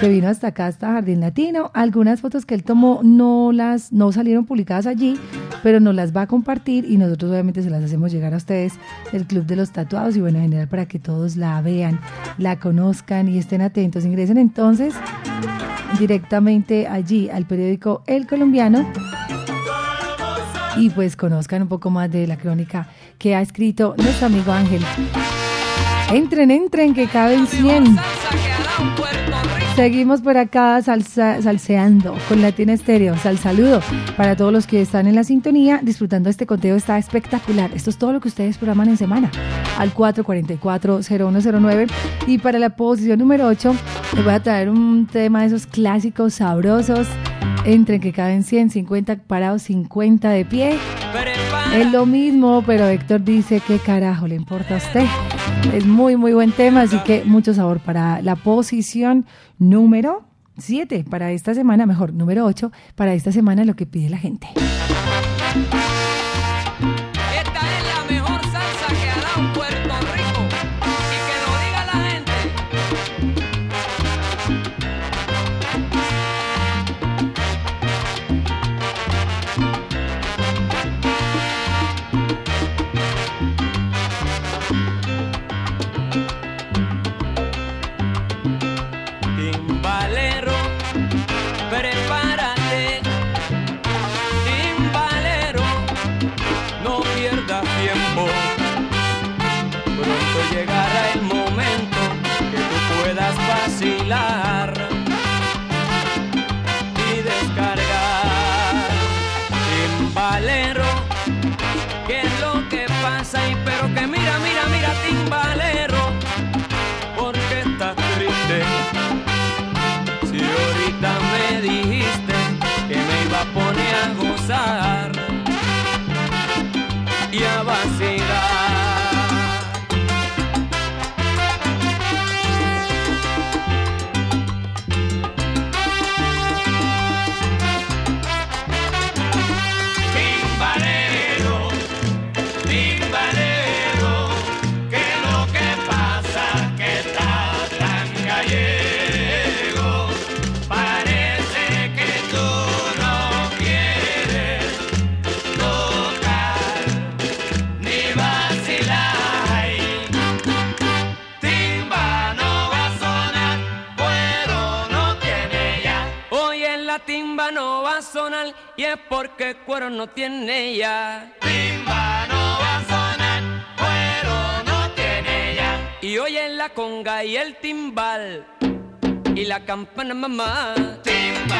que vino hasta acá, hasta Jardín Latino. Algunas fotos que él tomó no las no salieron publicadas allí, pero nos las va a compartir y nosotros obviamente se las hacemos llegar a ustedes del Club de los Tatuados y bueno, en general para que todos la vean, la conozcan y estén atentos. Ingresen entonces directamente allí al periódico El Colombiano y pues conozcan un poco más de la crónica que ha escrito nuestro amigo Ángel. Entren, entren, que caben 100. Seguimos por acá salseando con Latina Estéreo. Sal saludo para todos los que están en la sintonía disfrutando este conteo. Está espectacular. Esto es todo lo que ustedes programan en semana al 444-0109. Y para la posición número 8 les voy a traer un tema de esos clásicos sabrosos entre que caben 100, 50 parados, 50 de pie. Es lo mismo, pero Héctor dice, ¿qué carajo le importa a usted? Es muy, muy buen tema, así que mucho sabor para la posición número 7 para esta semana, mejor, número 8 para esta semana, lo que pide la gente. Y es porque cuero no tiene ya. Timba no va a sonar, cuero no tiene ya. Y hoy en la conga y el timbal y la campana mamá. Timba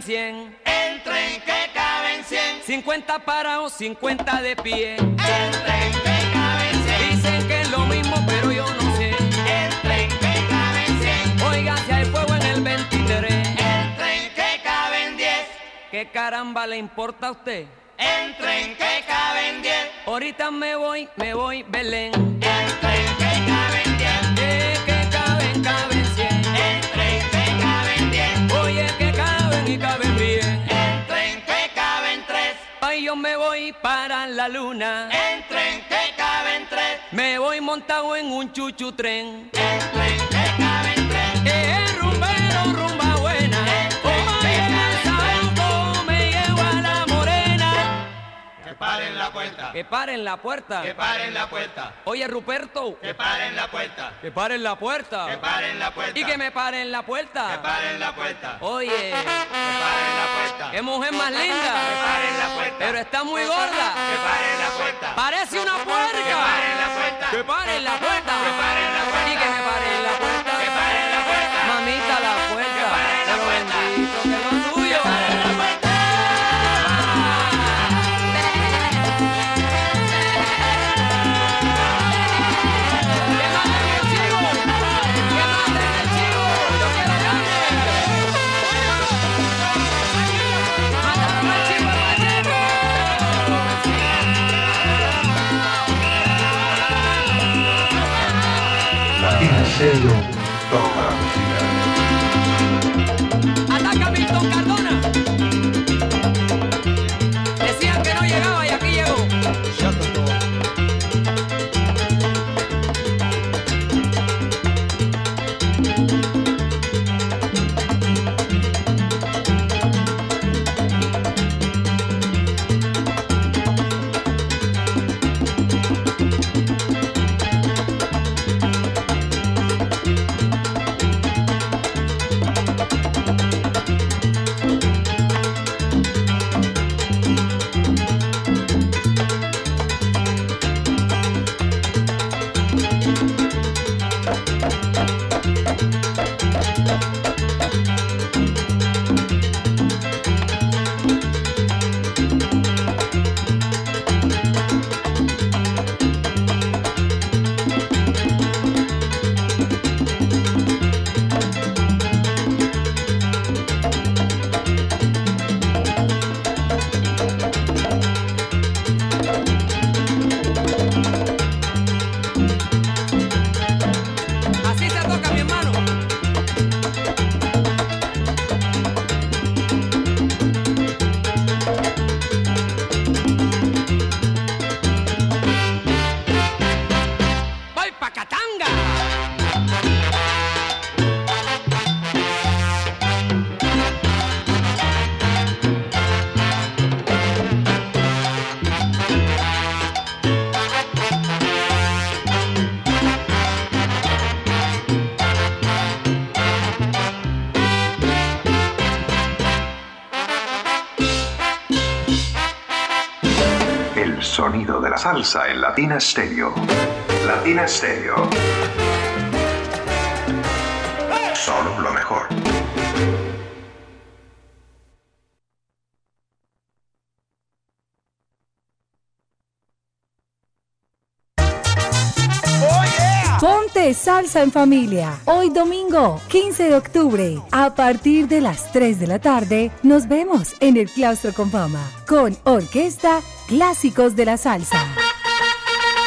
caben 100. El tren que caben 100. 50 parados, 50 de pie. El tren que caben 100. Dicen que es lo mismo, pero yo no sé. El tren que caben 100. Oiga, si hay fuego en el 23. El tren que caben 10. ¿Qué caramba le importa a usted? El tren que caben 10. Ahorita me voy, me voy, Belén. Caben y caben bien. El tren que caben 3. Ay, yo me voy para la luna. El tren que caben 3. Me voy montado en un chuchu tren. El paren la puerta. Que paren la puerta. Que paren la puerta. Oye, Ruperto. Que paren la puerta. Que paren la puerta. Que paren la puerta. Y que me paren la puerta. Que paren la puerta. Oye. Que paren la puerta. Qué mujer más linda. Que paren la puerta. Pero está muy gorda. Que paren la puerta. Parece una puerca. Que paren la puerta. Que paren la puerta. Que paren la puerta. Y que me paren Latina Stereo Latina Stereo. Latina Stereo. Solo lo mejor. Ponte salsa en familia. Hoy domingo, 15 de octubre, a partir de las 3 de la tarde, nos vemos en el Claustro con Fama con Orquesta Clásicos de la Salsa.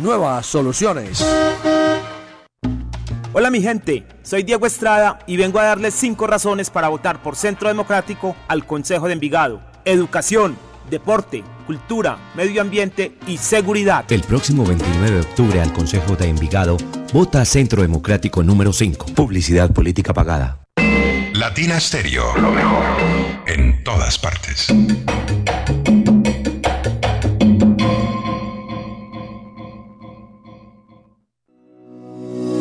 nuevas soluciones. Hola mi gente, soy Diego Estrada y vengo a darles cinco razones para votar por Centro Democrático al Consejo de Envigado. Educación, deporte, cultura, medio ambiente y seguridad. El próximo 29 de octubre al Consejo de Envigado, vota Centro Democrático número 5. Publicidad política pagada. Latina Stereo. Lo mejor. En todas partes.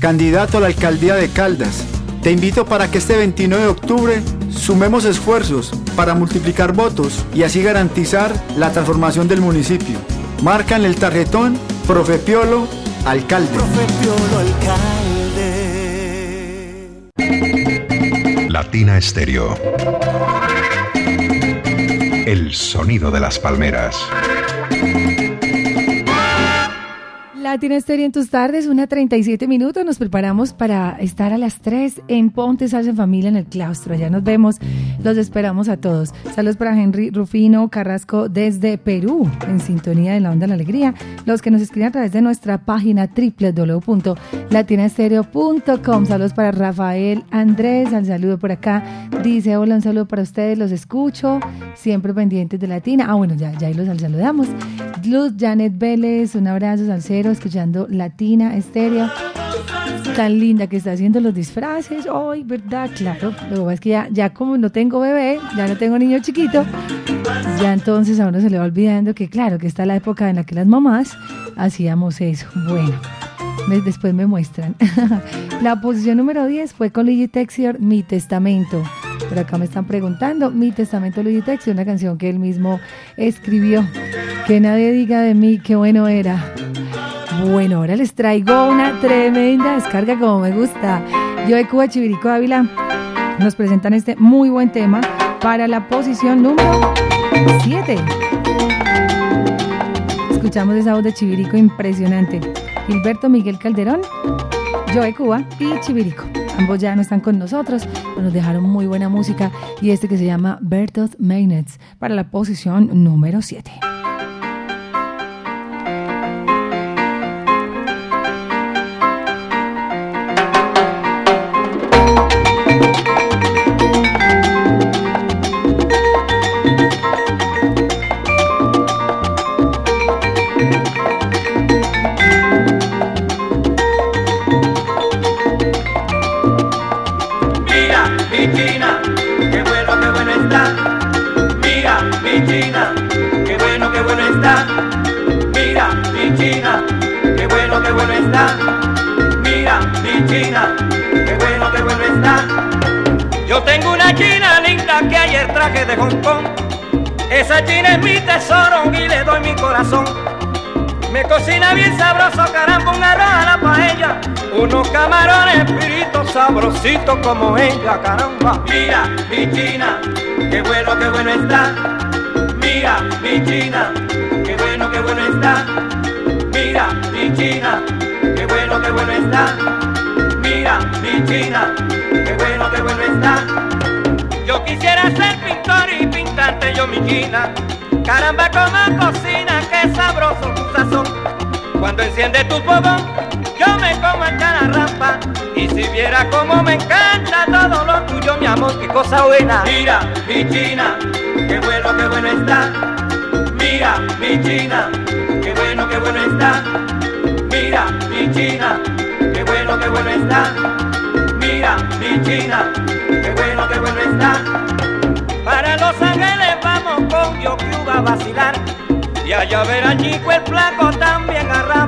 candidato a la alcaldía de Caldas. Te invito para que este 29 de octubre sumemos esfuerzos para multiplicar votos y así garantizar la transformación del municipio. Marca en el tarjetón Profe Piolo, alcalde. Latina Stereo. El sonido de las palmeras. Latina Estéreo en tus tardes, una 37 minutos. Nos preparamos para estar a las 3 en Ponte Salsa Familia en el claustro. Allá nos vemos. Los esperamos a todos. Saludos para Henry Rufino Carrasco desde Perú, en sintonía de la onda de la alegría. Los que nos escriben a través de nuestra página www.latinastereo.com. Saludos para Rafael Andrés. Al saludo por acá. Dice: Hola, un saludo para ustedes. Los escucho. Siempre pendientes de Latina. Ah, bueno, ya, ya ahí los saludamos. Luz Janet Vélez, un abrazo, Salcero, escuchando Latina Estéreo. Tan linda que está haciendo los disfraces hoy, ¿verdad? Claro, lo que pasa es que ya, ya como no tengo bebé, ya no tengo niño chiquito, ya entonces a uno se le va olvidando que, claro, que está la época en la que las mamás hacíamos eso. Bueno, después me muestran. la posición número 10 fue con Luigi Texier, Mi Testamento. Por acá me están preguntando, Mi Testamento Luigi Texier, una canción que él mismo escribió. Que nadie diga de mí qué bueno era. Bueno, ahora les traigo una tremenda descarga como me gusta. Yo de Cuba Chivirico Ávila nos presentan este muy buen tema para la posición número 7. Escuchamos esa voz de Chivirico impresionante. Gilberto Miguel Calderón, yo de Cuba y Chivirico. Ambos ya no están con nosotros, pero nos dejaron muy buena música y este que se llama Bertolt Meinetz para la posición número 7. Mira, mi china, qué bueno, qué bueno está. Yo tengo una china linda que ayer traje de Hong Kong. Esa china es mi tesoro y le doy mi corazón. Me cocina bien sabroso, caramba, un arroz a la paella. Unos camarones fritos sabrositos como ella, caramba. Mira, mi china, qué bueno, qué bueno está. Mira, mi china, qué bueno, qué bueno está. Mira, mi china, qué bueno, qué bueno está. Mira, mi china, qué bueno, qué bueno está. Yo quisiera ser pintor y pintarte yo mi china. Caramba, como cocina, qué sabroso tu sazón. Cuando enciende tu fogón, yo me como en cada rampa. Y si viera cómo me encanta todo lo tuyo, mi amor, qué cosa buena. Mira, mi china, qué bueno, qué bueno está. Mira, mi china, qué bueno, qué bueno está. Mira, mi china, qué bueno, qué bueno está. Mira, mi china, qué bueno, qué bueno está. Para Los Ángeles vamos con yo Cuba a vacilar. Y allá verán chico el flaco también a.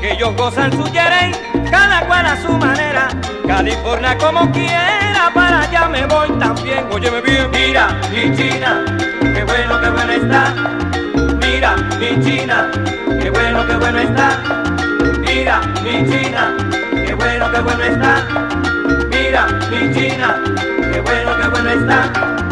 Que ellos gozan su yerey, cada cual a su manera. California como quiera, para allá me voy también. Óyeme bien, mira, mi china, qué bueno, qué bueno está. Mira, mi china, qué bueno, qué bueno está. Mira, mi china, qué bueno, qué bueno está. Mira, mi China, qué bueno, qué bueno está.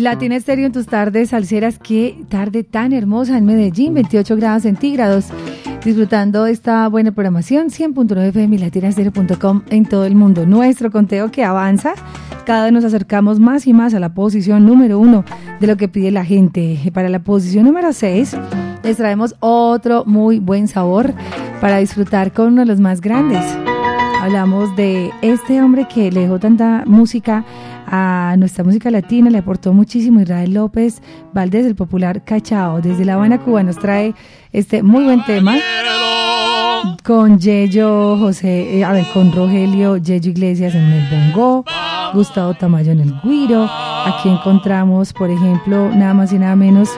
Latina Estéreo en tus tardes salseras, qué tarde tan hermosa en Medellín, 28 grados centígrados. Disfrutando esta buena programación, 100.9 FM y latinastereo.com en todo el mundo. Nuestro conteo que avanza, cada vez nos acercamos más y más a la posición número uno de lo que pide la gente. Para la posición número 6, les traemos otro muy buen sabor para disfrutar con uno de los más grandes. Hablamos de este hombre que le dejó tanta música a nuestra música latina, le aportó muchísimo Israel López Valdés, el popular Cachao. Desde La Habana, Cuba, nos trae este muy buen tema con Yello José, eh, a ver, con Rogelio Yello Iglesias en el bongo, Gustavo Tamayo en el guiro. Aquí encontramos, por ejemplo, nada más y nada menos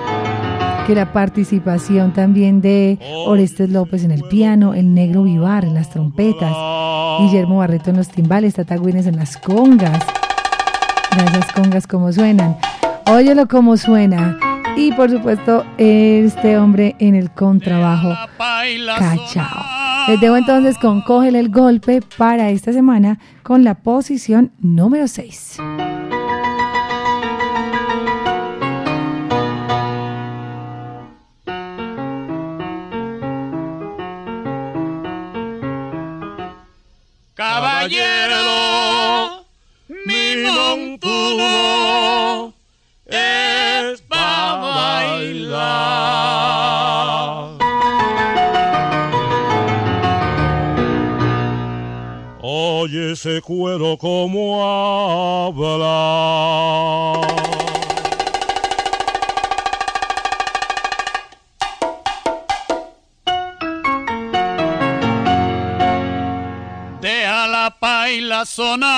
que la participación también de Orestes López en el piano, el negro Vivar en las trompetas, Guillermo Barreto en los timbales, Tata en las congas. Esas congas como suenan. Óyelo como suena. Y por supuesto, este hombre en el contrabajo, Cachao. Les dejo entonces con Cógele el golpe para esta semana con la posición número 6. Caballero, montuno es para bailar. Oye ese cuero como habla. la sonar.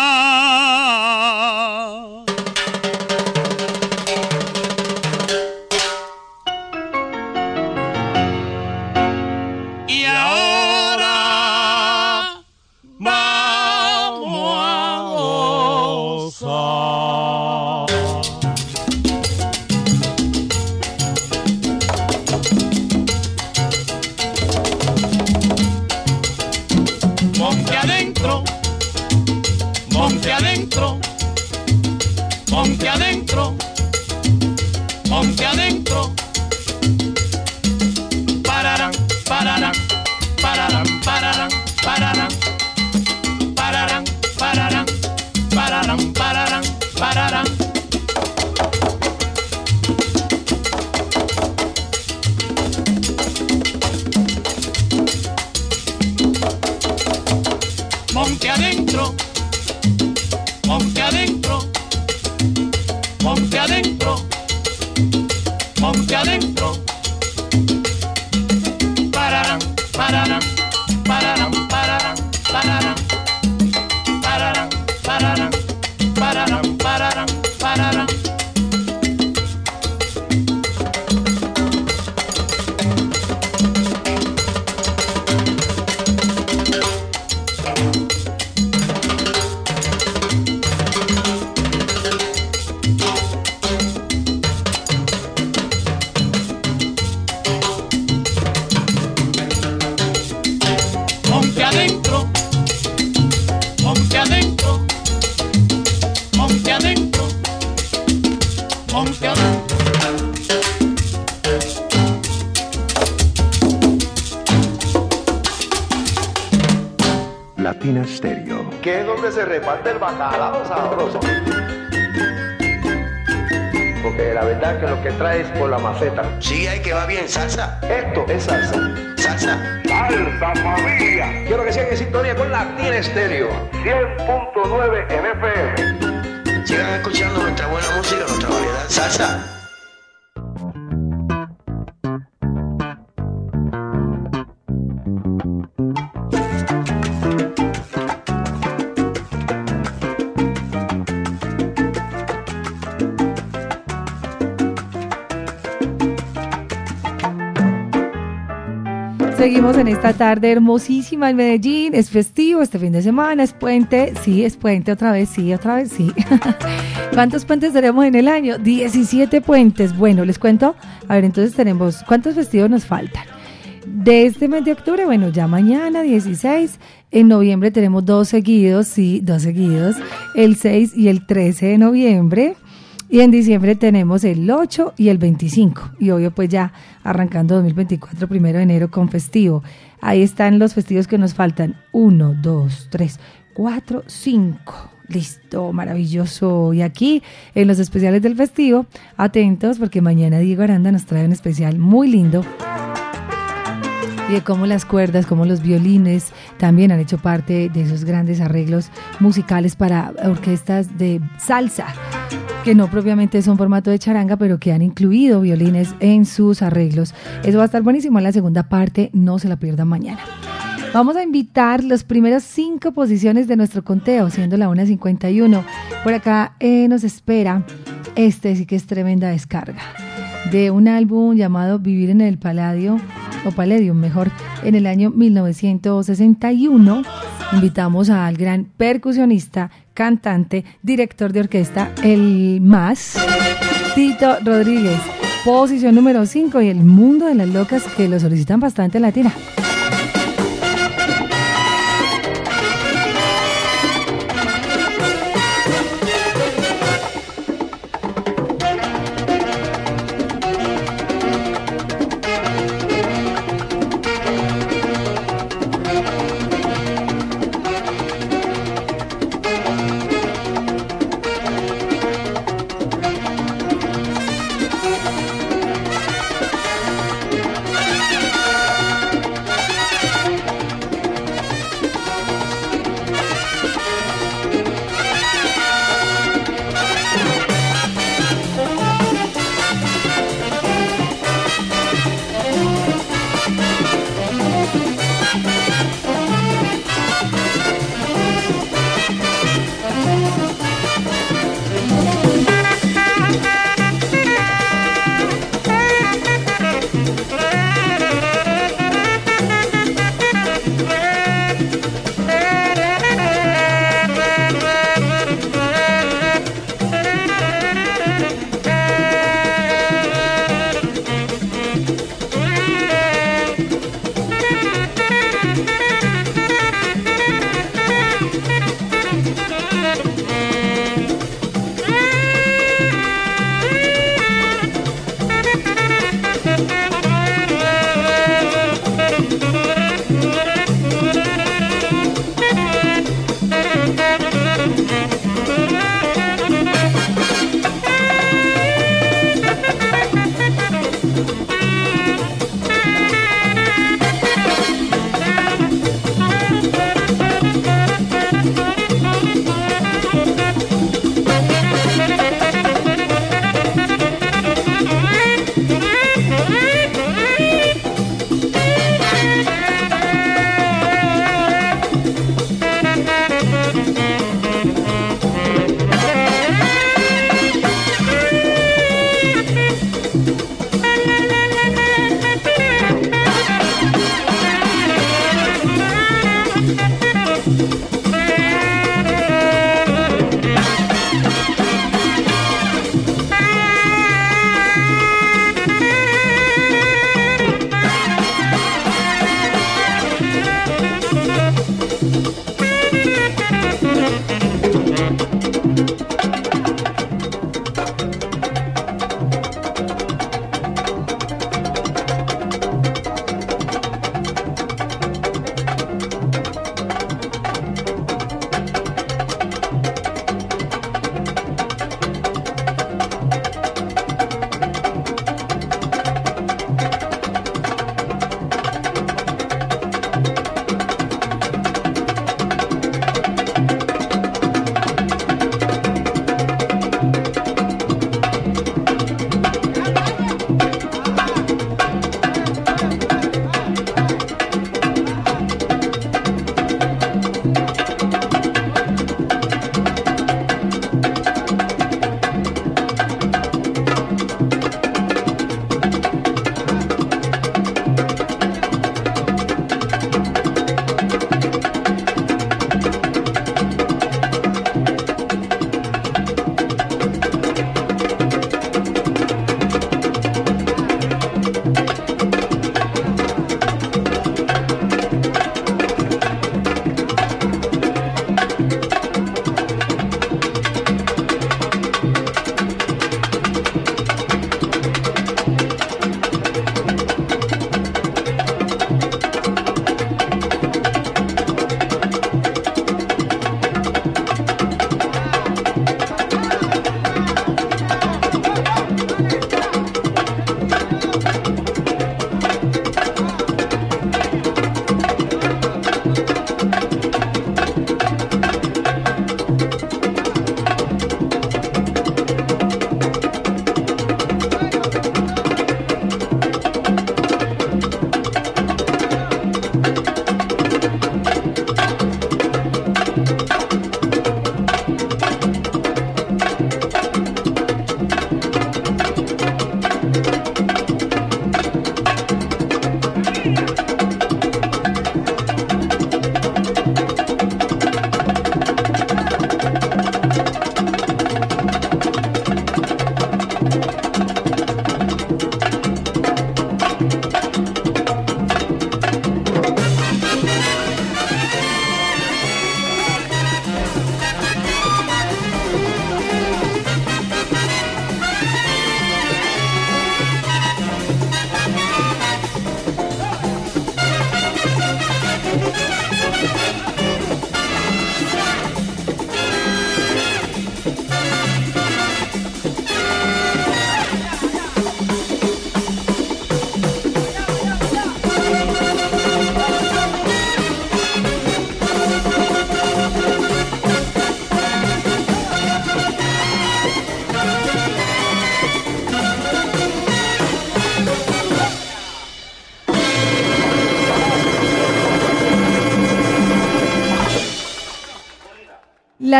Donde se reparte el bacalao sabroso. Porque la verdad que lo que trae es por la maceta. Sí, hay que va bien, salsa. Esto es salsa. Salsa. Salsa familia. Quiero que sigan en sintonía con Latina Estéreo. 100.9 esta tarde hermosísima en Medellín. Es festivo este fin de semana, es puente. Sí, es puente otra vez, sí, otra vez, sí. ¿Cuántos puentes tenemos en el año? 17 puentes. Bueno, les cuento. A ver, entonces tenemos, ¿cuántos festivos nos faltan? De este mes de octubre, bueno, ya mañana 16. En noviembre tenemos dos seguidos, sí, dos seguidos. El 6 y el 13 de noviembre. Y en diciembre tenemos el 8 y el 25. Y obvio, pues ya arrancando 2024, primero de enero con festivo. Ahí están los festivos que nos faltan. 1, 2, 3, 4, 5. Listo, maravilloso. Y aquí en los especiales del festivo, atentos porque mañana Diego Aranda nos trae un especial muy lindo y de cómo las cuerdas, cómo los violines también han hecho parte de esos grandes arreglos musicales para orquestas de salsa, que no propiamente son formato de charanga, pero que han incluido violines en sus arreglos. Eso va a estar buenísimo en la segunda parte, no se la pierdan mañana. Vamos a invitar los primeros cinco posiciones de nuestro conteo, siendo la 1.51. Por acá eh, nos espera, este sí que es tremenda descarga, de un álbum llamado Vivir en el Paladio, o Palladium mejor, en el año 1961. Invitamos al gran percusionista, cantante, director de orquesta, el más, Tito Rodríguez. Posición número 5 y el mundo de las locas que lo solicitan bastante en latina.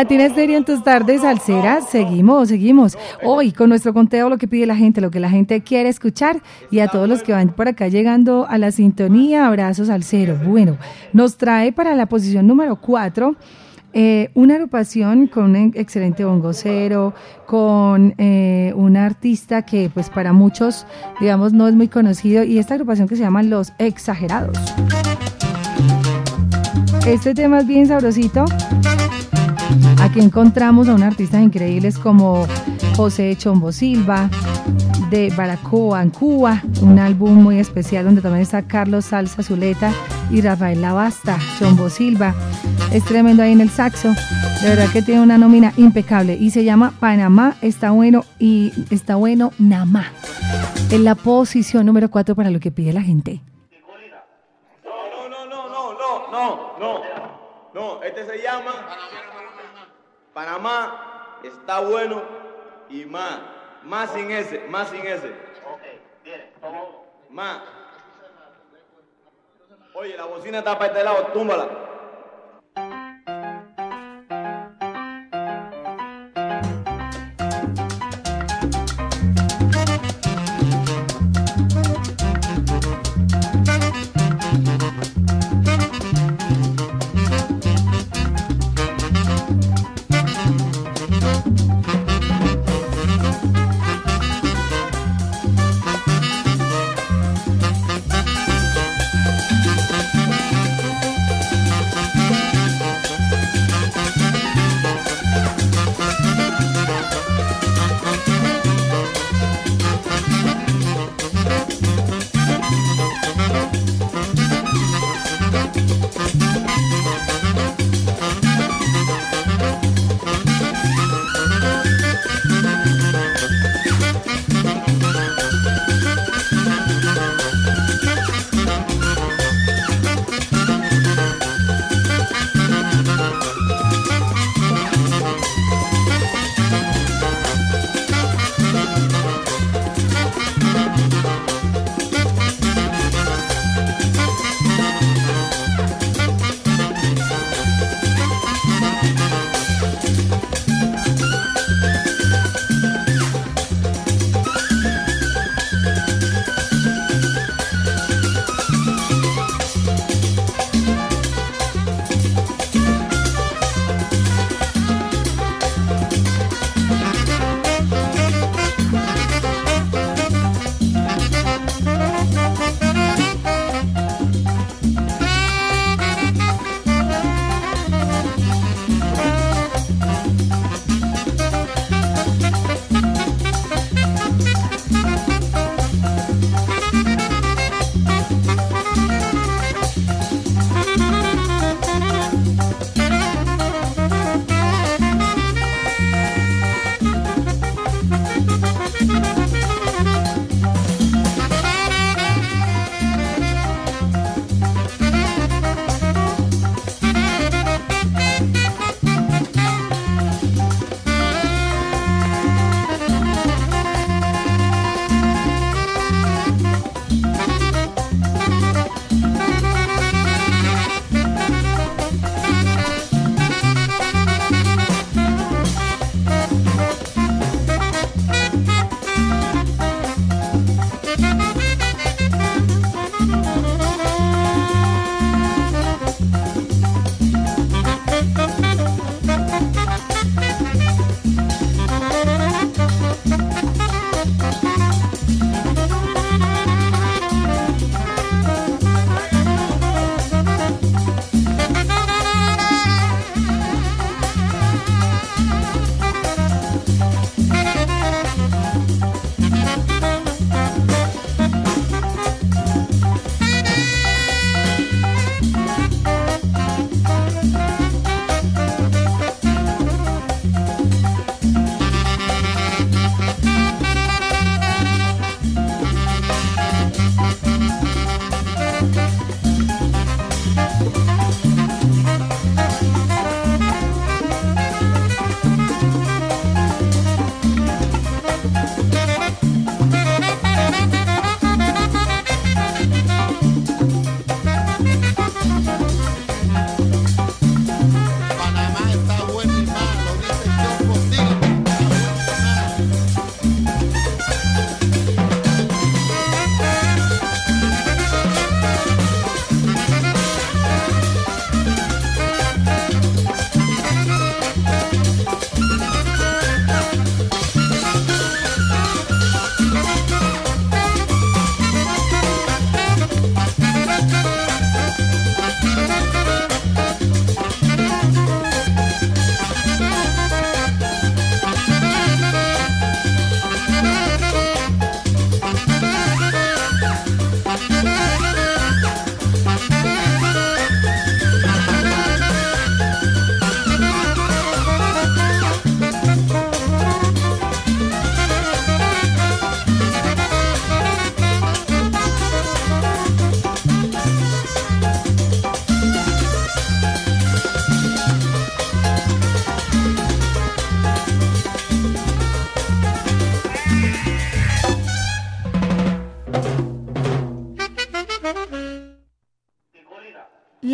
Latina Estéreo en tus tardes salseras. Seguimos, seguimos. Hoy con nuestro conteo, lo que pide la gente, lo que la gente quiere escuchar. Y a todos los que van por acá llegando a la sintonía, abrazos al cero. Bueno, nos trae para la posición número 4 eh, una agrupación con un excelente bongocero, con eh, un artista que pues para muchos, digamos, no es muy conocido, y esta agrupación que se llama Los Exagerados. Este tema es bien sabrosito. Aquí encontramos a un artistas increíbles como José Chombo Silva, de Baracoa en Cuba, un álbum muy especial donde también está Carlos Salsa Zuleta y Rafael Lavasta, Chombo Silva. Es tremendo ahí en el saxo. De verdad que tiene una nómina impecable y se llama Panamá está bueno y está bueno Namá. En la posición número 4 para lo que pide la gente. No, no, no, no, este se llama está bueno y más, más sin ese, más sin ese. Más. Oye, la bocina está para este lado, túmbala.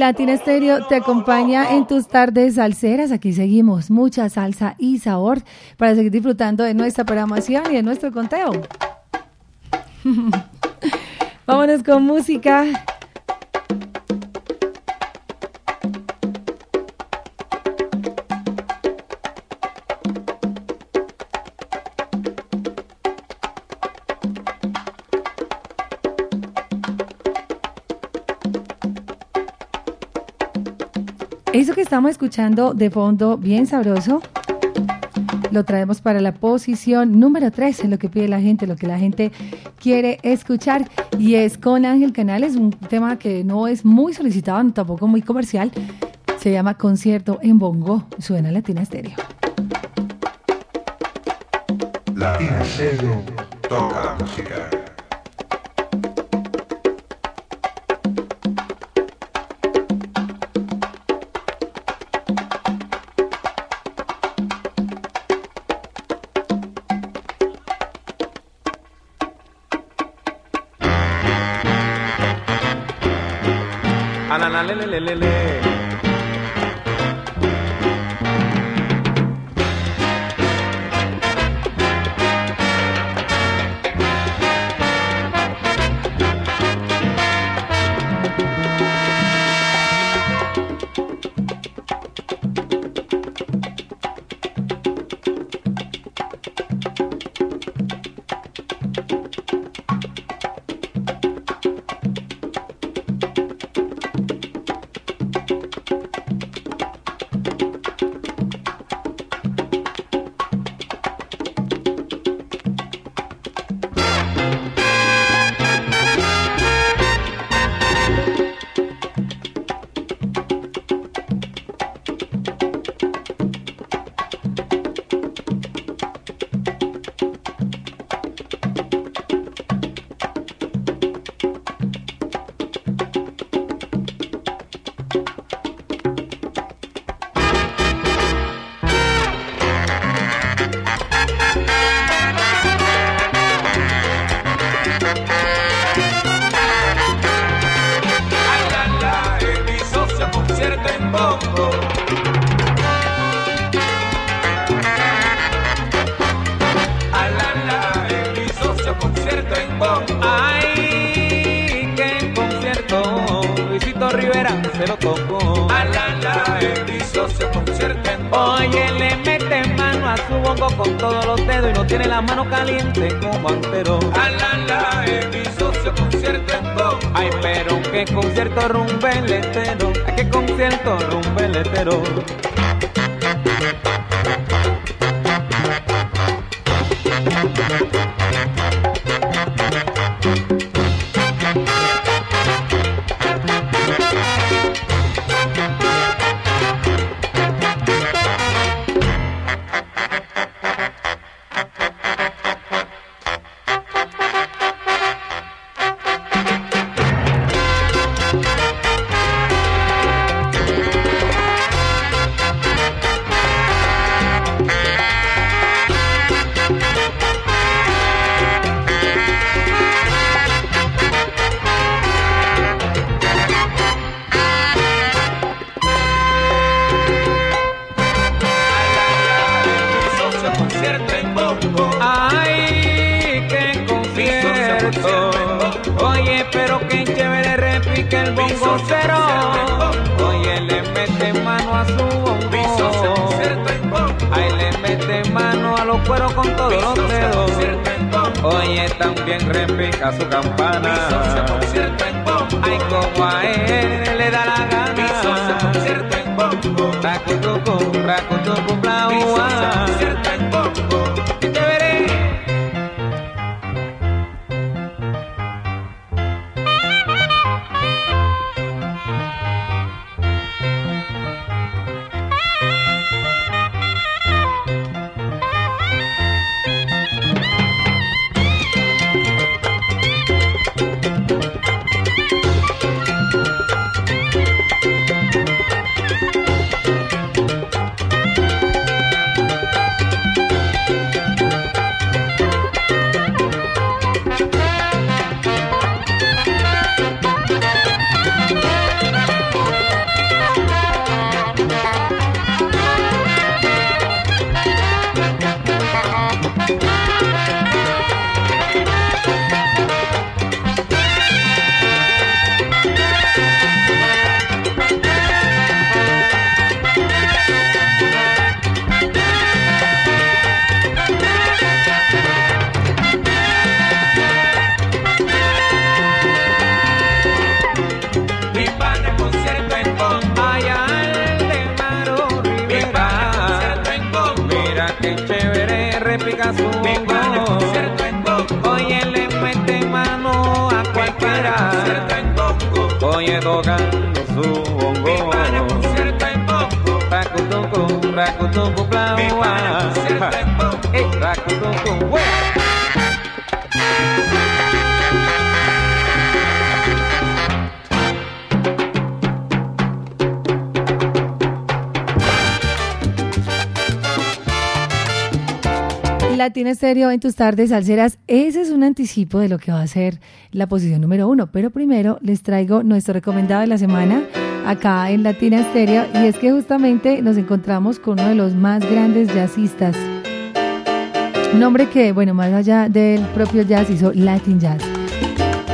Latina Stereo te acompaña en tus tardes salseras. Aquí seguimos, mucha salsa y sabor para seguir disfrutando de nuestra programación y de nuestro conteo. Vámonos con música. Estamos escuchando de fondo, bien sabroso, lo traemos para la posición número 3, en lo que pide la gente, lo que la gente quiere escuchar. Y es con Ángel Canales, un tema que no es muy solicitado, tampoco muy comercial. Se llama Concierto en Bongo. Suena Latina Estéreo. Latina Stereo toca música. Le, repica tus tardes salseras. Ese es un anticipo de lo que va a ser la posición número uno. Pero primero les traigo nuestro recomendado de la semana acá en Latina Estéreo. Y es que justamente nos encontramos con uno de los más grandes jazzistas. Un hombre que, bueno, más allá del propio jazz, hizo Latin Jazz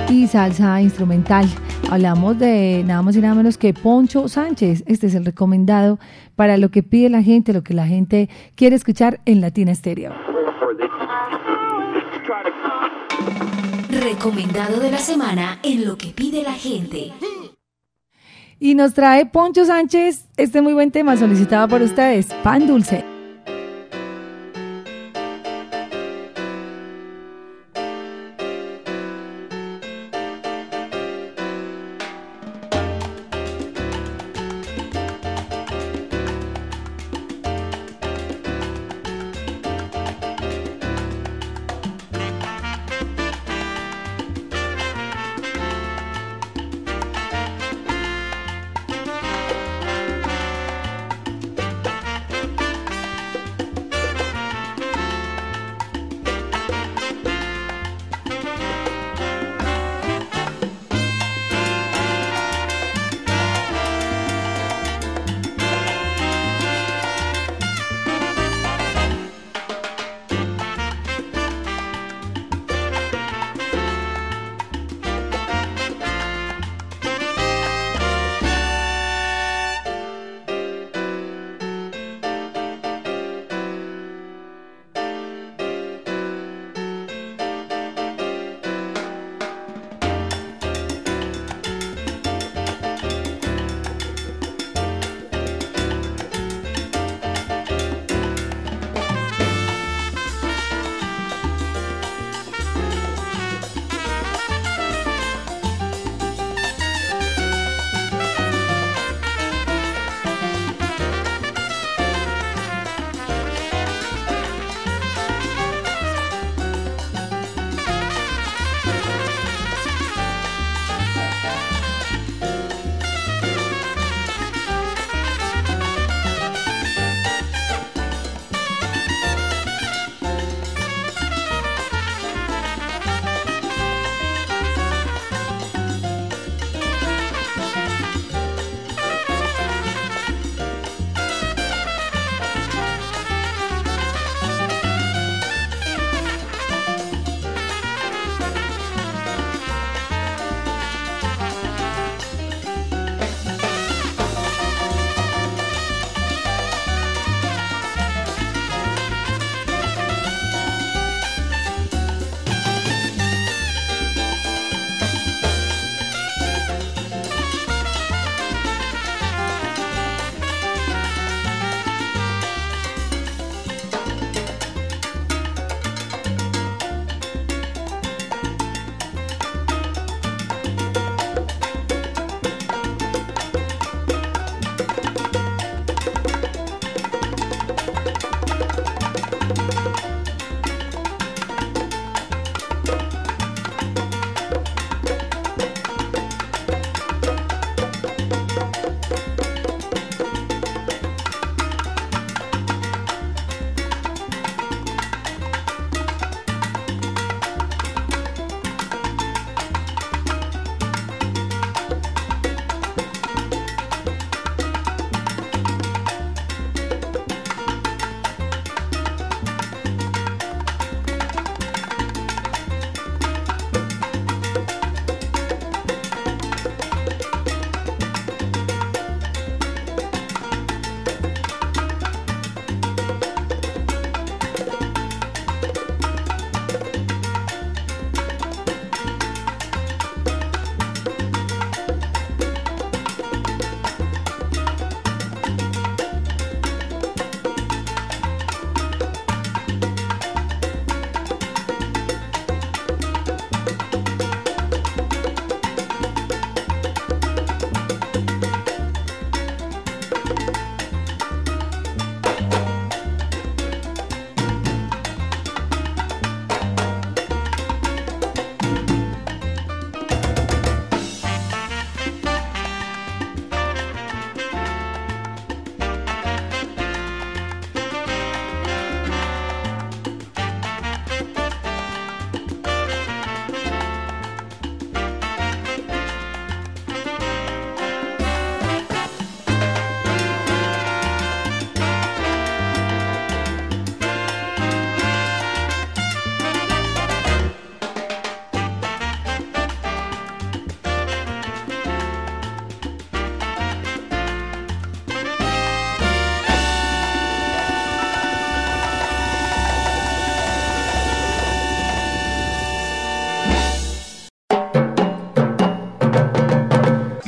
y salsa instrumental. Hablamos de nada más y nada menos que Poncho Sánchez. Este es el recomendado para lo que pide la gente, lo que la gente quiere escuchar en Latina Estéreo. Recomendado de la semana en lo que pide la gente. Y nos trae Poncho Sánchez este muy buen tema solicitado por ustedes, pan dulce.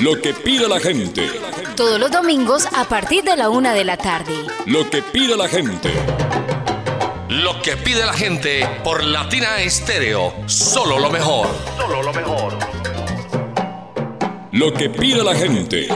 Lo que pide la gente. Todos los domingos a partir de la una de la tarde. Lo que pide la gente. Lo que pide la gente por Latina Estéreo. Solo lo mejor. Solo lo mejor. Lo que pide la gente.